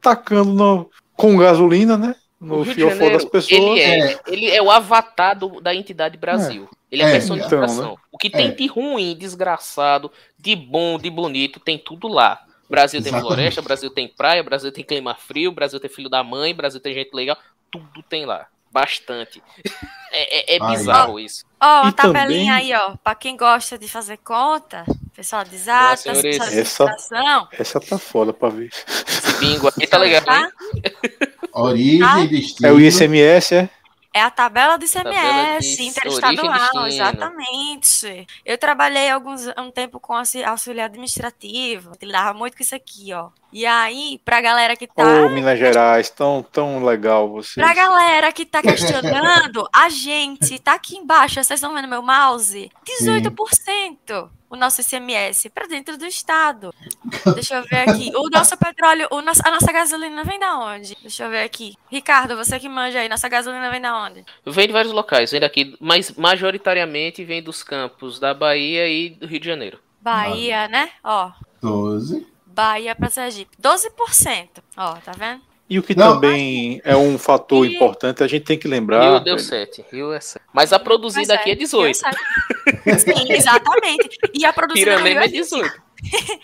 [SPEAKER 1] tacando no- com gasolina, né?
[SPEAKER 5] O
[SPEAKER 1] No fiofó das pessoas.
[SPEAKER 5] ele é,
[SPEAKER 3] É.
[SPEAKER 5] ele é o avatar do- da entidade Brasil. Ele é,
[SPEAKER 3] É,
[SPEAKER 5] personificação.
[SPEAKER 1] então,
[SPEAKER 5] O que tem
[SPEAKER 3] É.
[SPEAKER 5] de ruim, desgraçado, de bom, de bonito, tem tudo lá. Brasil tem
[SPEAKER 3] Exatamente.
[SPEAKER 5] floresta, Brasil tem praia, Brasil tem clima frio, Brasil tem filho da mãe, Brasil tem gente legal, tudo tem lá. Bastante. É, é- é
[SPEAKER 3] Ai.
[SPEAKER 5] bizarro isso.
[SPEAKER 2] Ó, uma
[SPEAKER 1] E
[SPEAKER 2] tabelinha
[SPEAKER 1] também-
[SPEAKER 2] aí, ó. Pra quem gosta de fazer conta, pessoal de exatas,
[SPEAKER 5] senhores.
[SPEAKER 2] pessoal de
[SPEAKER 1] Essa- Essa tá foda pra ver.
[SPEAKER 5] Esse bingo aqui tá legal, hein?
[SPEAKER 3] Origem,
[SPEAKER 2] Ah.
[SPEAKER 3] destino.
[SPEAKER 1] É o ICMS, é?
[SPEAKER 2] É a tabela do ICMS, interestadual,
[SPEAKER 5] e
[SPEAKER 2] exatamente. Eu trabalhei alguns um tempo com auxi- auxiliar administrativo, lidava muito com isso aqui, ó. E aí, pra galera que tá
[SPEAKER 1] Ô, Minas Gerais, tão, tão legal vocês.
[SPEAKER 2] Pra galera que tá questionando, a gente tá aqui embaixo, vocês estão vendo meu mouse? 18% o nosso ICMS pra dentro do estado. Deixa eu ver aqui. O nosso petróleo, o nosso- a nossa gasolina vem da onde? Deixa eu ver aqui. Ricardo, você que manja aí, nossa gasolina vem da onde?
[SPEAKER 5] Vem de vários locais, vem daqui, mas majoritariamente vem dos campos da Bahia e do Rio de Janeiro.
[SPEAKER 2] Bahia, né? Ó,
[SPEAKER 3] 12.
[SPEAKER 2] Bahia pra Sergipe. 12%. Ó, tá vendo?
[SPEAKER 1] E o que
[SPEAKER 3] Não.
[SPEAKER 1] também é um fator
[SPEAKER 2] E-
[SPEAKER 1] importante, a gente tem que
[SPEAKER 5] Rio
[SPEAKER 1] lembrar.
[SPEAKER 5] deu 7, Rio é 7. Mas a produzida
[SPEAKER 2] Pois
[SPEAKER 5] aqui é
[SPEAKER 2] eu
[SPEAKER 5] 18.
[SPEAKER 2] sei. Sim, exatamente. E a produzida no Rio
[SPEAKER 5] Piranema é
[SPEAKER 2] é
[SPEAKER 5] 18.
[SPEAKER 2] Pra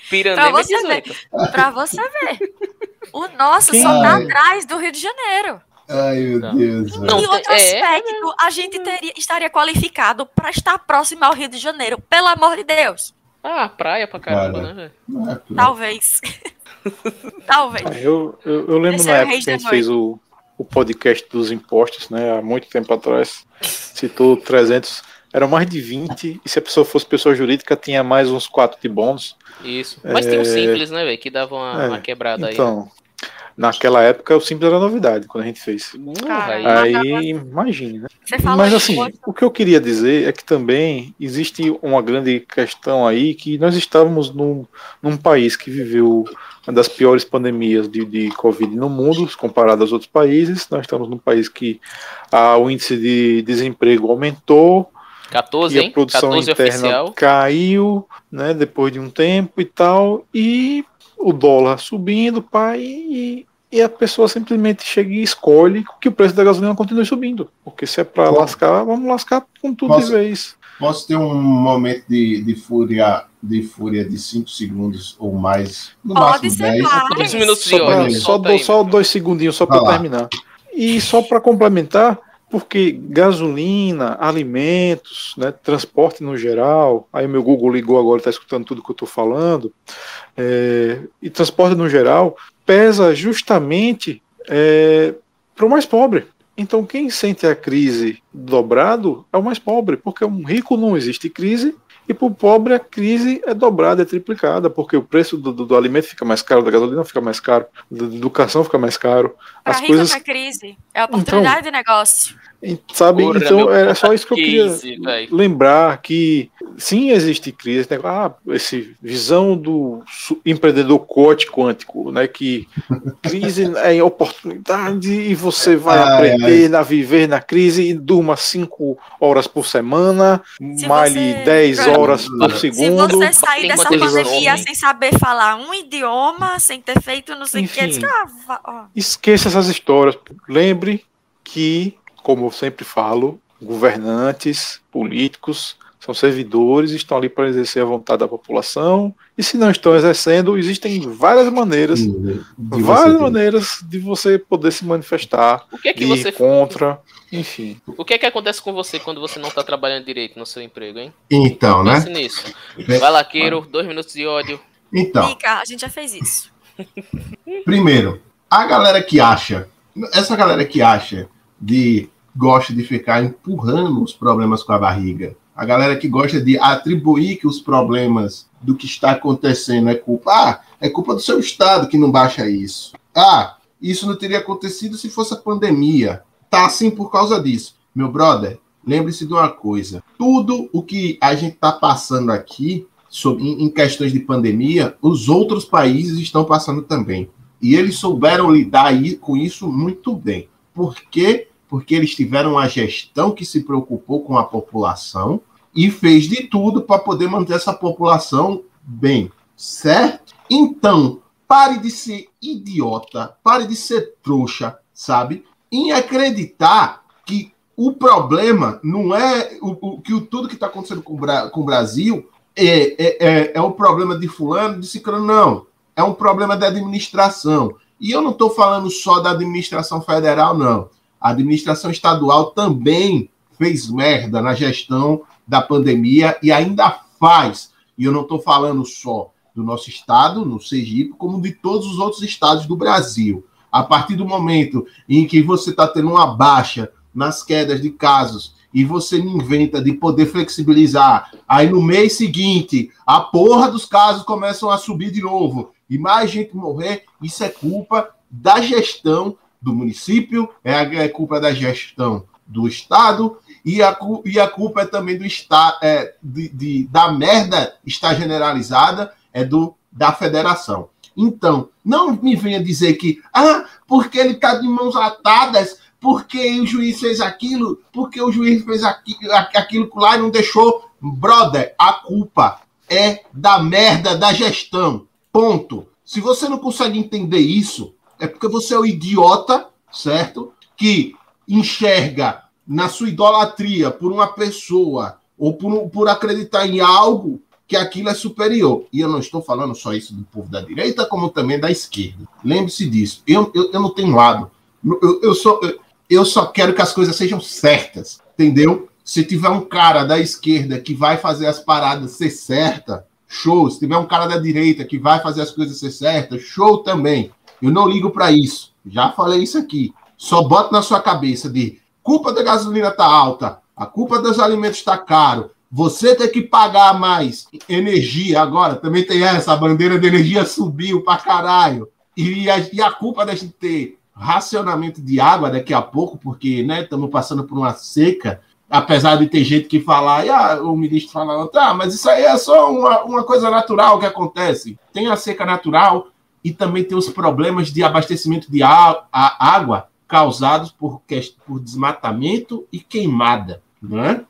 [SPEAKER 5] Piranema é
[SPEAKER 2] você
[SPEAKER 5] 18.
[SPEAKER 2] Pra você ver. O nosso
[SPEAKER 1] Quem-
[SPEAKER 2] só tá
[SPEAKER 3] Ai.
[SPEAKER 2] atrás do Rio de Janeiro.
[SPEAKER 3] Ai, meu
[SPEAKER 5] Não.
[SPEAKER 3] Deus. velho.
[SPEAKER 5] Não,
[SPEAKER 2] e outro
[SPEAKER 5] é.
[SPEAKER 2] aspecto, a gente teria, estaria qualificado para estar próximo ao Rio de Janeiro, pelo amor de Deus.
[SPEAKER 5] Ah, praia pra caramba,
[SPEAKER 3] Cara.
[SPEAKER 5] né, velho?
[SPEAKER 3] É
[SPEAKER 2] Talvez. Talvez.
[SPEAKER 1] Eu, eu, eu lembro
[SPEAKER 2] Esse
[SPEAKER 1] na
[SPEAKER 2] é o
[SPEAKER 1] época que a gente fez o, o podcast dos impostos, né? Há muito tempo atrás. Citou 300. Eram mais de 20, e se a pessoa fosse pessoa jurídica, tinha mais uns 4 de bônus.
[SPEAKER 5] Isso. Mas tem um
[SPEAKER 1] É.
[SPEAKER 5] simples, né, velho? Que dava uma,
[SPEAKER 1] É,
[SPEAKER 5] uma quebrada aí.
[SPEAKER 1] Então, naquela época, o simples era novidade quando a gente fez.
[SPEAKER 5] Uh,
[SPEAKER 2] Cara,
[SPEAKER 5] aí-
[SPEAKER 1] Aí, imagine, né? Mas assim, o que eu queria dizer é que também existe uma grande questão aí que nós estávamos num, num país que viveu das piores pandemias de, de Covid no mundo, comparado aos outros países. Nós estamos num país que ah, o índice de desemprego aumentou
[SPEAKER 5] 14,
[SPEAKER 1] e a produção
[SPEAKER 5] 14
[SPEAKER 1] interna
[SPEAKER 5] oficial.
[SPEAKER 1] caiu, né, depois de um tempo e tal, e o dólar subindo, pai, e, e a pessoa simplesmente chega e escolhe que o preço da gasolina continue subindo, porque se é para lascar, vamos lascar com tudo
[SPEAKER 3] Posso-
[SPEAKER 1] de vez.
[SPEAKER 3] Posso ter um momento de, de fúria de fúria de 5 segundos ou mais, no
[SPEAKER 2] Pode
[SPEAKER 3] máximo
[SPEAKER 2] ser
[SPEAKER 3] 10.
[SPEAKER 2] mais.
[SPEAKER 5] Dois minutos de
[SPEAKER 1] Só,
[SPEAKER 5] ódio.
[SPEAKER 1] dou-
[SPEAKER 5] aí,
[SPEAKER 1] só dois segundinhos só para terminar. E só para complementar, porque gasolina, alimentos, né, transporte no geral, aí meu Google ligou agora, está escutando tudo que eu estou falando, é, e transporte no geral pesa justamente para o mais pobre. Então quem sente a crise dobrado é o mais pobre, porque um rico não existe crise e para o pobre a crise é dobrada, é triplicada, porque o preço do, do- do alimento fica mais caro, da gasolina fica mais caro, da educação fica mais caro.
[SPEAKER 2] Pra
[SPEAKER 1] As
[SPEAKER 2] rico
[SPEAKER 1] coisas,
[SPEAKER 2] é crise. É oportunidade de negócio.
[SPEAKER 1] Sabe?
[SPEAKER 5] Porra,
[SPEAKER 1] então é só isso que eu queria
[SPEAKER 5] velho.
[SPEAKER 1] lembrar que sim existe crise, esse negócio, ah, esse visão do empreendedor coach quântico, né? Que crise é oportunidade e você vai
[SPEAKER 3] Ai,
[SPEAKER 1] aprender a viver na crise e durma cinco horas por semana,
[SPEAKER 2] Se
[SPEAKER 1] malhe
[SPEAKER 2] você-
[SPEAKER 1] 10
[SPEAKER 2] Pronto.
[SPEAKER 1] horas por
[SPEAKER 2] Se
[SPEAKER 1] segundo.
[SPEAKER 2] você sair dessa pandemia sem saber falar um idioma, sem ter feito não sei o que, ah, ó,
[SPEAKER 1] Esqueça essas histórias. Lembre que, como eu sempre falo, governantes, políticos, são servidores, estão ali para exercer a vontade da população. E se não estão exercendo, existem várias maneiras,
[SPEAKER 3] De
[SPEAKER 1] várias maneiras de você poder se manifestar,
[SPEAKER 5] O que é que
[SPEAKER 1] de
[SPEAKER 5] você
[SPEAKER 1] ir contra, enfim.
[SPEAKER 5] O que é que acontece com você quando você não tá trabalhando direito no seu emprego, hein?
[SPEAKER 3] Então, né?
[SPEAKER 5] Pense nisso. Vai lá, Queiro, dois minutos de ódio.
[SPEAKER 3] Então,
[SPEAKER 2] Mica, a gente já fez isso.
[SPEAKER 3] primeiro, a galera que acha, essa galera que acha de gosta de ficar empurrando os problemas com a barriga, a galera que gosta de atribuir que os problemas do que está acontecendo é culpa, ah, é culpa do seu estado que não baixa isso. Ah, isso não teria acontecido se fosse a pandemia. Tá assim por causa disso. Meu brother, lembre-se de uma coisa. Tudo o que a gente está passando aqui sobre, em, questões de pandemia, os outros países estão passando também. E eles souberam lidar com isso muito bem. Por quê? Porque eles tiveram uma gestão que se preocupou com a população e fez de tudo para poder manter essa população bem, certo? Então, pare de ser idiota, pare de ser trouxa, sabe? Em acreditar que o problema não é o, o- que o, tudo que está acontecendo com, com o Brasil é, é, é, é um problema de fulano, de ciclano, não. É um problema da administração. E eu não estou falando só da administração federal, não. A administração estadual também fez merda na gestão da pandemia e ainda faz. E eu não estou falando só do nosso estado, no Sergipe, como de todos os outros estados do Brasil. A partir do momento em que você está tendo uma baixa nas quedas de casos e você me inventa de poder flexibilizar, aí no mês seguinte a porra dos casos começam a subir de novo e mais gente morrer, isso é culpa da gestão do município, é, é culpa da gestão do Estado e a, e a culpa é também do Estado, é, de, de, da merda está generalizada, é do da federação. Então, não me venha dizer que, ah, porque ele está de mãos atadas, porque o juiz fez aquilo, porque o juiz fez aquilo, aquilo lá e não deixou. Brother, a culpa é da merda da gestão. Ponto. Se você não consegue entender isso, é porque você é o idiota, certo? Que enxerga na sua idolatria por uma pessoa ou por, por acreditar em algo que aquilo é superior. E eu não estou falando só isso do povo da direita, como também da esquerda. Lembre-se disso. Eu, eu, eu, não tenho lado. Eu, eu, sou, eu só quero que as coisas sejam certas, entendeu? Se tiver um cara da esquerda que vai fazer as paradas ser certa, show. Se tiver um cara da direita que vai fazer as coisas ser certas, show também. Eu não ligo para isso. Já falei isso aqui. Só bota na sua cabeça de culpa da gasolina tá alta, a culpa dos alimentos está caro, você tem que pagar mais energia agora, também tem essa, a bandeira de energia subiu para caralho. E a, e a culpa da gente ter racionamento de água daqui a pouco, porque estamos né, passando por uma seca, apesar de ter gente que fala, ah, o ministro fala, tá, mas isso aí é só uma, uma coisa natural que acontece. Tem a seca natural e também tem os problemas de abastecimento de a, a água causados por, por desmatamento e queimada. Né?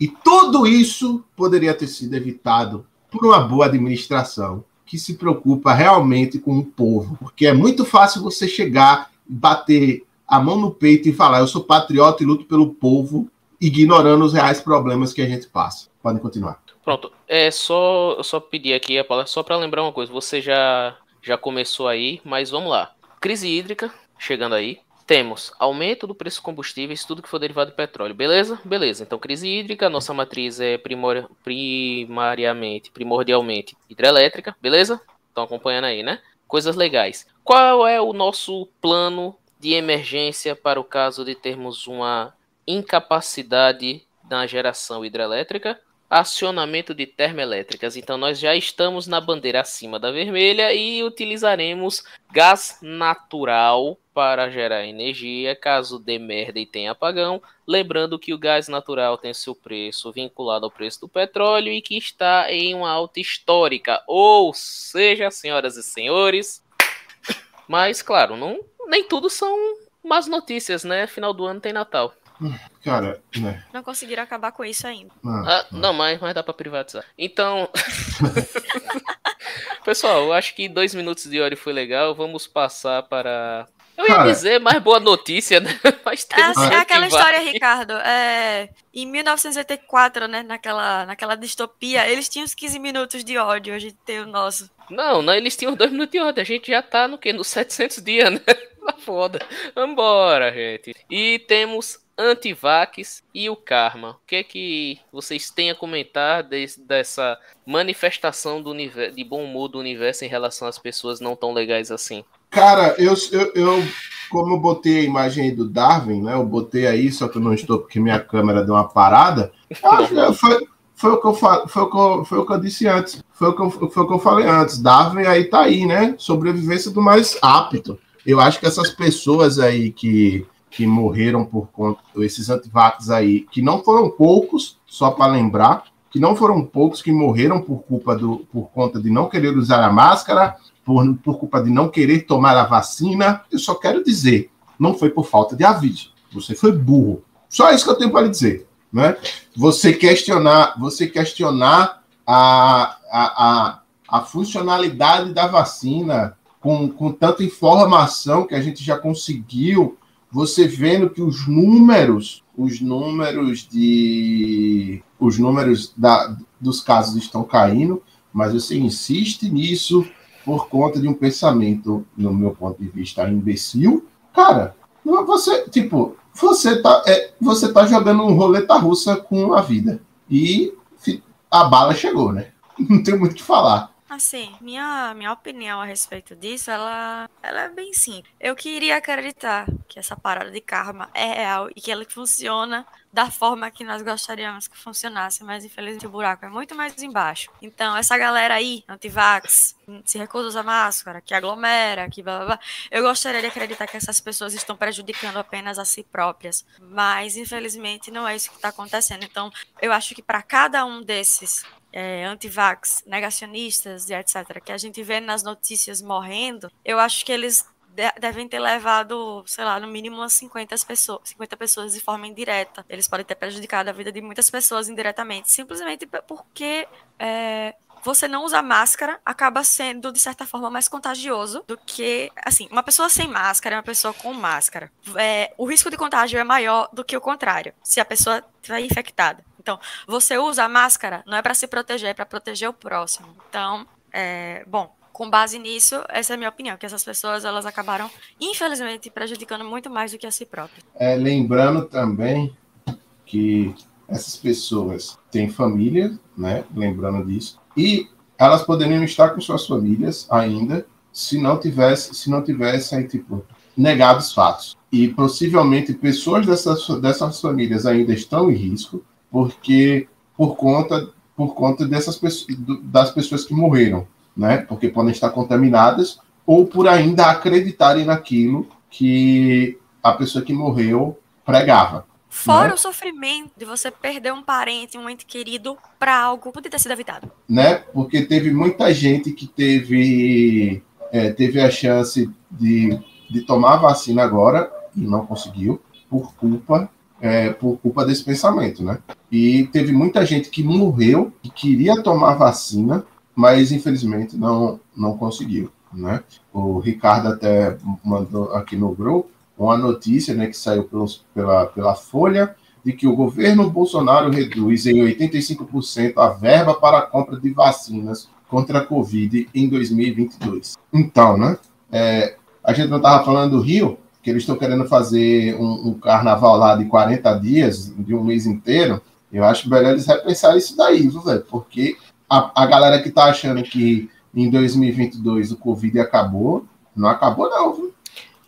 [SPEAKER 3] E tudo isso poderia ter sido evitado por uma boa administração que se preocupa realmente com o povo. Porque é muito fácil você chegar, bater a mão no peito e falar: eu sou patriota e luto pelo povo, ignorando os reais problemas que a gente passa. Podem continuar.
[SPEAKER 5] Pronto. É só, só pedir aqui, só para lembrar uma coisa. Você já, já começou aí, mas vamos lá. Crise hídrica chegando aí temos aumento do preço de combustíveis, tudo que for derivado de petróleo. Beleza? Beleza. Então, crise hídrica, nossa matriz é primor... primariamente, primordialmente hidrelétrica. Beleza? Estão acompanhando aí, né? Coisas legais. Qual é o nosso plano de emergência para o caso de termos uma incapacidade na geração hidrelétrica? Acionamento de termoelétricas. Então nós já estamos na bandeira acima da vermelha e utilizaremos gás natural para gerar energia caso dê merda e tenha apagão. Lembrando que o gás natural tem seu preço vinculado ao preço do petróleo e que está em uma alta histórica. Ou seja, senhoras e senhores, mas claro, não, nem tudo são más notícias, né? Final do ano tem Natal.
[SPEAKER 3] Cara, né?
[SPEAKER 2] Não conseguiram acabar com isso ainda.
[SPEAKER 5] Ah, ah, não, mas, mas dá pra privatizar. Então. Pessoal, eu acho que dois minutos de hora foi legal. Vamos passar para. Eu ia Cara, dizer mais boa notícia, né?
[SPEAKER 2] Mas é, assim, é aquela história, Ricardo. É, em 1984, né? Naquela, naquela distopia, eles tinham os 15 minutos de ódio. A gente tem o nosso.
[SPEAKER 5] Não, não, eles tinham dois minutos de ódio. A gente já tá no quê? Nos 700 dias, né? Tá foda. Vambora, gente. E temos Antivax e o Karma. O que é que vocês têm a comentar desse, dessa manifestação do universo, de bom humor do universo em relação às pessoas não tão legais assim?
[SPEAKER 3] Cara, eu, eu, eu como eu botei a imagem do Darwin, né? Eu botei aí, só que eu não estou porque minha câmera deu uma parada. foi, foi o que eu foi o que eu, foi o que eu disse antes. Foi o que eu, foi o que eu falei antes. Darwin aí tá aí, né? Sobrevivência do mais apto. Eu acho que essas pessoas aí que que morreram por conta, esses antivax aí, que não foram poucos, só para lembrar, que não foram poucos que morreram por culpa do, por conta de não querer usar a máscara, por, por culpa de não querer tomar a vacina. Eu só quero dizer, não foi por falta de aviso. Você foi burro. Só isso que eu tenho para lhe dizer. Né? Você questionar, você questionar a, a, a, a funcionalidade da vacina com, com tanta informação que a gente já conseguiu você vendo que os números, os números de os números da, dos casos estão caindo, mas você insiste nisso por conta de um pensamento, no meu ponto de vista, imbecil. Cara, você, tipo, você tá, é, você tá jogando um roleta russa com a vida. E a bala chegou, né? Não tem muito o que falar.
[SPEAKER 2] Assim, minha, minha opinião a respeito disso, ela, ela é bem simples. Eu queria acreditar que essa parada de karma é real e que ela funciona da forma que nós gostaríamos que funcionasse, mas infelizmente o buraco é muito mais embaixo. Então, essa galera aí, antivax, se recusa a usar máscara, que aglomera, que blá blá blá, eu gostaria de acreditar que essas pessoas estão prejudicando apenas a si próprias, mas infelizmente não é isso que está acontecendo. Então, eu acho que para cada um desses é, antivax, negacionistas e etc., que a gente vê nas notícias morrendo, eu acho que eles de devem ter levado, sei lá, no mínimo umas 50 pessoas, 50 pessoas de forma indireta. Eles podem ter prejudicado a vida de muitas pessoas indiretamente, simplesmente porque é, você não usar máscara acaba sendo, de certa forma, mais contagioso do que, assim, uma pessoa sem máscara é uma pessoa com máscara. É, o risco de contágio é maior do que o contrário, se a pessoa estiver infectada. Então, você usa a máscara não é para se proteger, é para proteger o próximo. Então, é, bom, com base nisso, essa é a minha opinião, que essas pessoas elas acabaram, infelizmente, prejudicando muito mais do que a si próprias.
[SPEAKER 3] É, lembrando também que essas pessoas têm família, né? Lembrando disso, e elas poderiam estar com suas famílias ainda, se não tivesse, se não tivessem tipo negados fatos. E possivelmente pessoas dessas, dessas famílias ainda estão em risco, porque por conta por conta dessas pessoas, das pessoas que morreram, né? Porque podem estar contaminadas ou por ainda acreditarem naquilo que a pessoa que morreu pregava.
[SPEAKER 2] Fora
[SPEAKER 3] né?
[SPEAKER 2] o sofrimento de você perder um parente, um ente querido para algo podia ter sido evitado.
[SPEAKER 3] Né? Porque teve muita gente que teve é, teve a chance de, de tomar a vacina agora e não conseguiu por culpa é, por culpa desse pensamento, né? E teve muita gente que morreu e queria tomar vacina, mas infelizmente não, não conseguiu, né? O Ricardo até mandou aqui no grupo uma notícia, né, que saiu pelos, pela, pela Folha, de que o governo Bolsonaro reduz em 85% a verba para a compra de vacinas contra a Covid em 2022. Então, né? É, a gente não estava falando do Rio, que eles estão querendo fazer um, um, carnaval lá de 40 dias, de um mês inteiro, eu acho melhor eles repensar isso daí, viu, velho? Porque a, a galera que tá achando que em 2022 o Covid acabou, não acabou não, viu?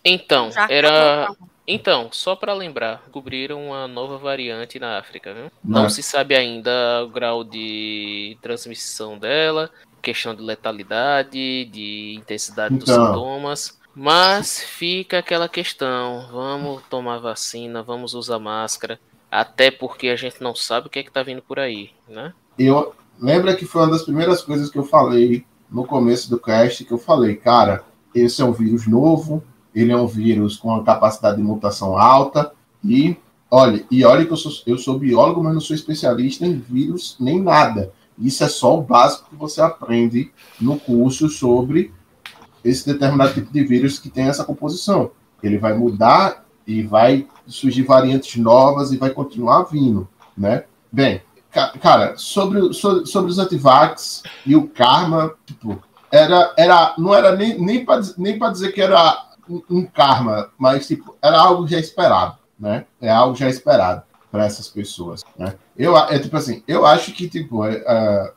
[SPEAKER 5] Então, era... Então, só para lembrar, descobriram uma nova variante na África, viu? Não, não se sabe ainda o grau de transmissão dela, questão de letalidade, de intensidade então, dos sintomas. Mas fica aquela questão: vamos tomar vacina, vamos usar máscara, até porque a gente não sabe o que é que tá vindo por aí, né?
[SPEAKER 3] Eu lembra que foi uma das primeiras coisas que eu falei no começo do cast que eu falei, cara, esse é um vírus novo, ele é um vírus com uma capacidade de mutação alta e olha, e olha que eu sou, eu sou biólogo, mas não sou especialista em vírus nem nada. Isso é só o básico que você aprende no curso sobre esse determinado tipo de vírus que tem essa composição. Ele vai mudar e vai surgir variantes novas e vai continuar vindo, né? Bem, cara, sobre, sobre, sobre os antivax e o karma, tipo, era, era, não era nem, nem para nem dizer que era um karma, mas tipo, era algo já esperado, né? É algo já esperado para essas pessoas, né? Eu, é tipo assim, eu acho que, tipo, é, é,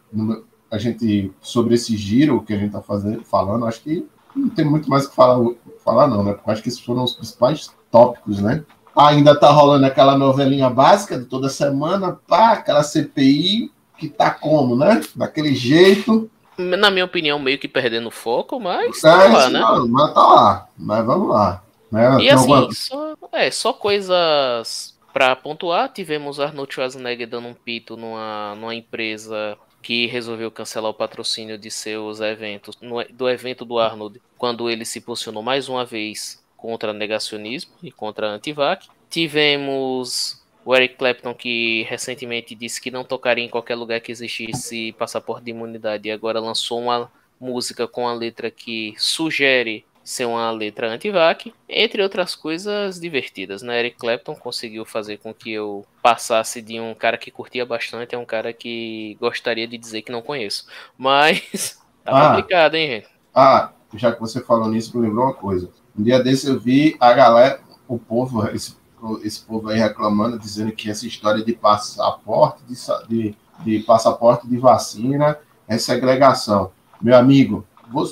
[SPEAKER 3] a gente, sobre esse giro que a gente tá fazendo, falando, acho que não tem muito mais o que falar, falar não, né? Porque acho que esses foram os principais tópicos, né? Ainda tá rolando aquela novelinha básica de toda semana, pá, aquela CPI que tá como, né? Daquele jeito.
[SPEAKER 5] Na minha opinião, meio que perdendo foco, mas tá
[SPEAKER 3] é, lá, né? Não, mas tá lá, mas vamos lá. Né?
[SPEAKER 5] E assim, alguma... só, é, só coisas para pontuar, tivemos Arnold Schwarzenegger dando um pito numa, numa empresa que resolveu cancelar o patrocínio de seus eventos, no, do evento do Arnold, quando ele se posicionou mais uma vez contra negacionismo e contra antivac. Tivemos o Eric Clapton, que recentemente disse que não tocaria em qualquer lugar que existisse passaporte de imunidade, e agora lançou uma música com a letra que sugere ser uma letra anti-vac, entre outras coisas divertidas. Né? Eric Clapton conseguiu fazer com que eu passasse de um cara que curtia bastante a um cara que gostaria de dizer que não conheço. Mas tá ah, complicado, hein, gente?
[SPEAKER 3] Ah, já que você falou nisso, me lembrou uma coisa. Um dia desse eu vi a galera, o povo, esse, esse povo aí reclamando, dizendo que essa história de passaporte, de, de, de passaporte de vacina é segregação. Meu amigo,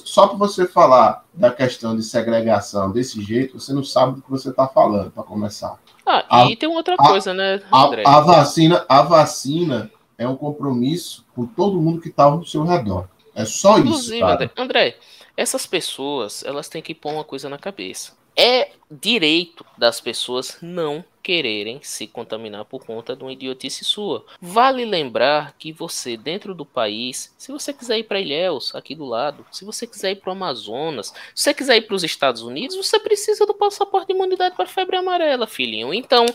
[SPEAKER 3] só para você falar da questão de segregação desse jeito, você não sabe do que você está falando, para começar.
[SPEAKER 5] Ah, a, e tem outra coisa, né,
[SPEAKER 3] André? A, a, vacina, a vacina é um compromisso com todo mundo que está ao seu redor. É só Inclusive, isso. Inclusive,
[SPEAKER 5] André, André, essas pessoas, elas têm que pôr uma coisa na cabeça. É direito das pessoas não quererem se contaminar por conta de uma idiotice sua. Vale lembrar que você, dentro do país, se você quiser ir para Ilhéus, aqui do lado, se você quiser ir para o Amazonas, se você quiser ir para os Estados Unidos, você precisa do passaporte de imunidade para febre amarela, filhinho. Então,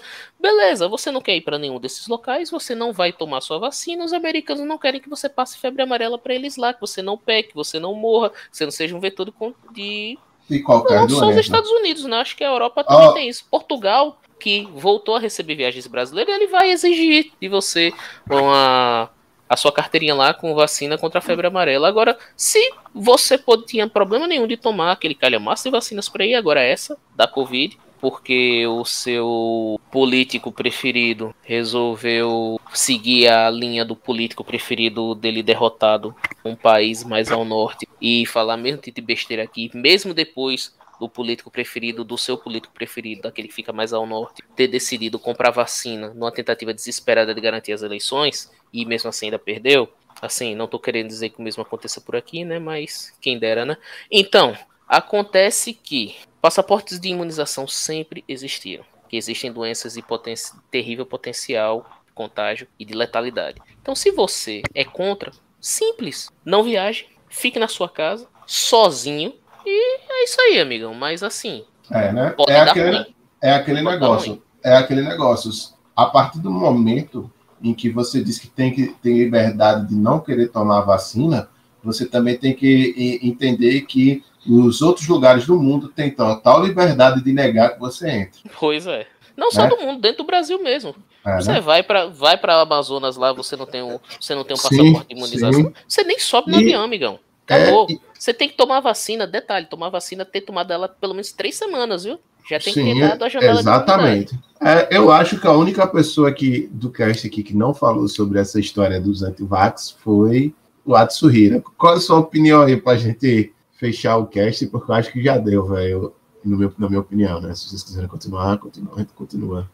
[SPEAKER 5] beleza, você não quer ir para nenhum desses locais, você não vai tomar sua vacina, os americanos não querem que você passe febre amarela para eles lá, que você não pegue, que você não morra, que você não seja um vetor de
[SPEAKER 3] e qualquer
[SPEAKER 5] não só os Estados Unidos, né? Acho que a Europa também oh. tem isso. Portugal que voltou a receber viagens brasileiras, ele vai exigir de você uma a sua carteirinha lá com vacina contra a febre amarela. Agora, se você pode, tinha problema nenhum de tomar aquele calhamaço de vacinas para ir, agora essa, da Covid, porque o seu político preferido resolveu seguir a linha do político preferido dele derrotado um país mais ao norte e falar mesmo tipo de besteira aqui, mesmo depois do político preferido, do seu político preferido, daquele que fica mais ao norte, ter decidido comprar vacina numa tentativa desesperada de garantir as eleições e mesmo assim ainda perdeu. Assim, não tô querendo dizer que o mesmo aconteça por aqui, né? Mas quem dera, né? Então, acontece que passaportes de imunização sempre existiram. Que existem doenças de poten terrível potencial de contágio e de letalidade. Então, se você é contra, simples, não viaje, fique na sua casa, sozinho, e é isso aí, amigão. Mas assim.
[SPEAKER 3] É, né? É aquele, é aquele negócio. É aquele negócio. A partir do momento em que você diz que tem que ter liberdade de não querer tomar vacina, você também tem que entender que os outros lugares do mundo têm tal liberdade de negar que você entre.
[SPEAKER 5] Pois é. Não só é? do mundo, dentro do Brasil mesmo. É, você né? vai para vai para Amazonas lá, você não tem um, você não tem um passaporte sim, de imunização. Sim. Você nem sobe no e, avião, amigão. Acabou. É, você tem que tomar vacina, detalhe, tomar vacina, ter tomado ela pelo menos três semanas, viu? Já tem Sim, que ter dado a janela
[SPEAKER 3] Exatamente. É, eu acho que a única pessoa que, do cast aqui que não falou sobre essa história dos antivax foi o Atsuhira. Qual é a sua opinião aí pra gente fechar o cast? Porque eu acho que já deu, velho, na minha opinião, né? Se vocês quiserem continuar, continua, continua.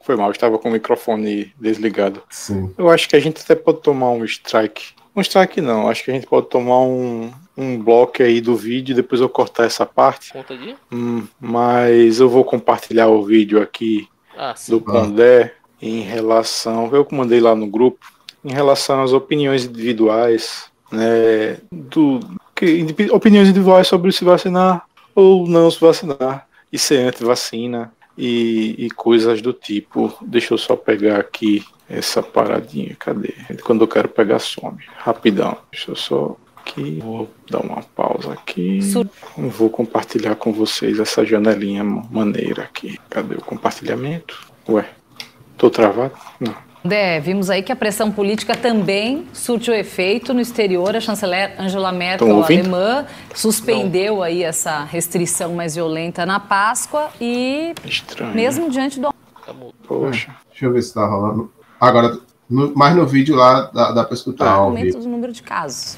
[SPEAKER 1] Foi mal, estava com o microfone desligado.
[SPEAKER 3] Sim.
[SPEAKER 1] Eu acho que a gente até pode tomar um strike um strike não, acho que a gente pode tomar um, um bloco aí do vídeo, depois eu cortar essa parte.
[SPEAKER 5] Conta de?
[SPEAKER 1] Hum, mas eu vou compartilhar o vídeo aqui ah, do Pondé em relação, eu que mandei lá no grupo, em relação às opiniões individuais, né, do, que, opiniões individuais sobre se vacinar ou não se vacinar, e ser anti-vacina e, e coisas do tipo. Deixa eu só pegar aqui essa paradinha. Cadê? Quando eu quero pegar, some. Rapidão. Deixa eu só aqui. Vou dar uma pausa aqui. Vou compartilhar com vocês essa janelinha maneira aqui. Cadê o compartilhamento? Ué, tô travado? Não.
[SPEAKER 6] Dé, vimos aí que a pressão política também surtiu efeito no exterior. A chanceler Angela Merkel, alemã, suspendeu Não. aí essa restrição mais violenta na Páscoa e
[SPEAKER 1] Estranho.
[SPEAKER 6] mesmo diante do...
[SPEAKER 3] Poxa. Deixa eu ver se tá rolando. Agora, no, mais no vídeo lá dá, dá para escutar. Ah,
[SPEAKER 6] aumento do número de casos.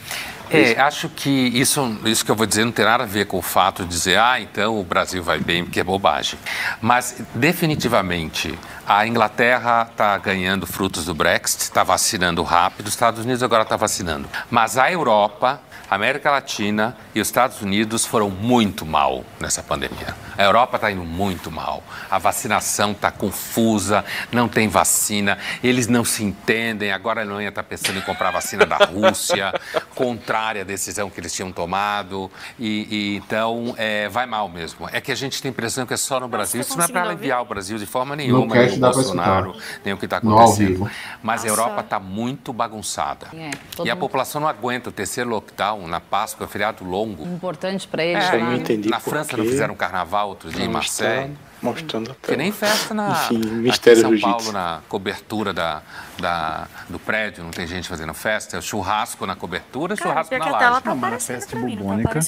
[SPEAKER 7] É, acho que isso, isso que eu vou dizer não tem nada a ver com o fato de dizer, ah, então o Brasil vai bem, porque é bobagem. Mas, definitivamente, a Inglaterra está ganhando frutos do Brexit, está vacinando rápido, os Estados Unidos agora está vacinando. Mas a Europa a América Latina e os Estados Unidos foram muito mal nessa pandemia. A Europa está indo muito mal. A vacinação está confusa, não tem vacina, eles não se entendem. Agora a Alemanha está pensando em comprar vacina da Rússia, contrária à decisão que eles tinham tomado. E, e então é, vai mal mesmo. É que a gente tem a impressão que é só no Brasil. Isso não é para aliviar o Brasil de forma nenhuma, nem o Bolsonaro, nem o que está acontecendo. Mas a Europa está muito bagunçada. É, e a população não aguenta o terceiro lockdown na Páscoa, feriado longo.
[SPEAKER 6] Importante para eles.
[SPEAKER 7] É, não entendi na França não fizeram carnaval outro dia não, em Marseille.
[SPEAKER 1] Mostrando até.
[SPEAKER 7] Que nem festa na
[SPEAKER 1] Enfim, mistério
[SPEAKER 7] São Paulo, na cobertura da, da, do prédio, não tem gente fazendo festa. É o churrasco na cobertura e churrasco na laje.
[SPEAKER 8] Tá não, mas na festa bubônica,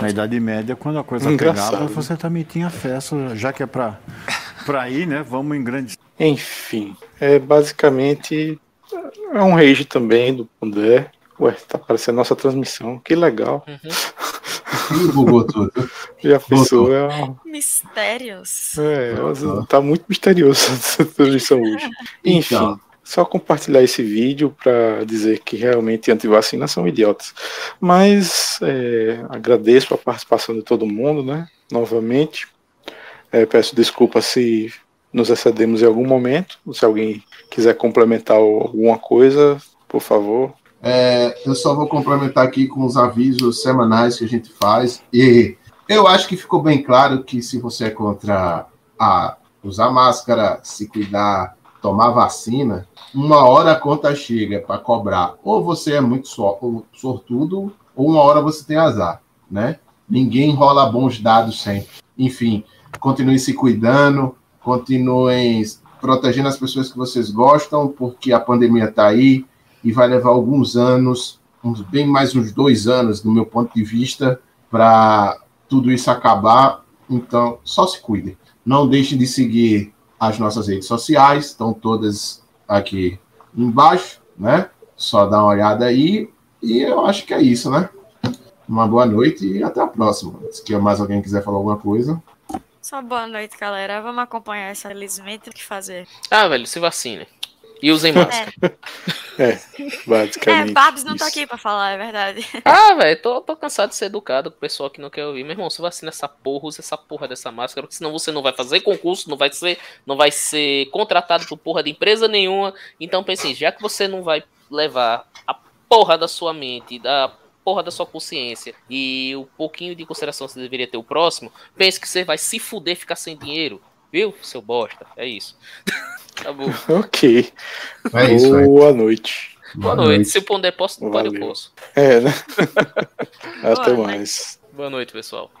[SPEAKER 8] na Idade Média, quando a coisa Engraçado. pegava, você também tinha festa, já que é para para ir, né? Vamos em grande.
[SPEAKER 1] Enfim, é basicamente é um rage também do Pondé Ué, tá aparecendo nossa transmissão. Que legal.
[SPEAKER 3] Uhum. bugou tudo.
[SPEAKER 1] Já pensou? É
[SPEAKER 2] Mistérios.
[SPEAKER 1] É, tá muito misterioso essa transmissão hoje. Enfim. Então. Só compartilhar esse vídeo para dizer que realmente antivacina são idiotas. Mas é, agradeço a participação de todo mundo, né? Novamente. É, peço desculpa se nos excedemos em algum momento. Se alguém quiser complementar alguma coisa, por favor.
[SPEAKER 3] É, eu só vou complementar aqui com os avisos semanais que a gente faz. E eu acho que ficou bem claro que se você é contra a usar máscara, se cuidar, tomar vacina, uma hora a conta chega para cobrar. Ou você é muito sortudo, ou uma hora você tem azar, né? Ninguém rola bons dados sempre. Enfim, continue se cuidando, continuem protegendo as pessoas que vocês gostam, porque a pandemia está aí e vai levar alguns anos, uns, bem mais uns dois anos, do meu ponto de vista, para tudo isso acabar. Então, só se cuidem. Não deixem de seguir as nossas redes sociais, estão todas aqui embaixo, né? Só dá uma olhada aí. E eu acho que é isso, né? Uma boa noite e até a próxima. Se mais alguém quiser falar alguma coisa.
[SPEAKER 2] Só boa noite, galera. Vamos acompanhar essa felizmente o que fazer.
[SPEAKER 5] Ah, velho, se vacine. E usem máscara.
[SPEAKER 1] É, é basicamente.
[SPEAKER 2] É, Babs não tá aqui pra falar, é verdade.
[SPEAKER 5] Ah, velho, tô, tô cansado de ser educado com o pessoal que não quer ouvir. Meu irmão, se vacina essa porra, usa essa porra dessa máscara, porque senão você não vai fazer concurso, não vai ser, não vai ser contratado por porra de empresa nenhuma. Então pense assim, já que você não vai levar a porra da sua mente, da porra da sua consciência e o pouquinho de consideração que você deveria ter o próximo, pense que você vai se fuder ficar sem dinheiro. Viu, seu bosta? É isso. tá bom.
[SPEAKER 1] ok. É isso, Boa noite.
[SPEAKER 5] Boa, noite. noite. Se pôr um depósito, pode eu posso.
[SPEAKER 1] É, né? Até mais.
[SPEAKER 5] Boa noite, pessoal.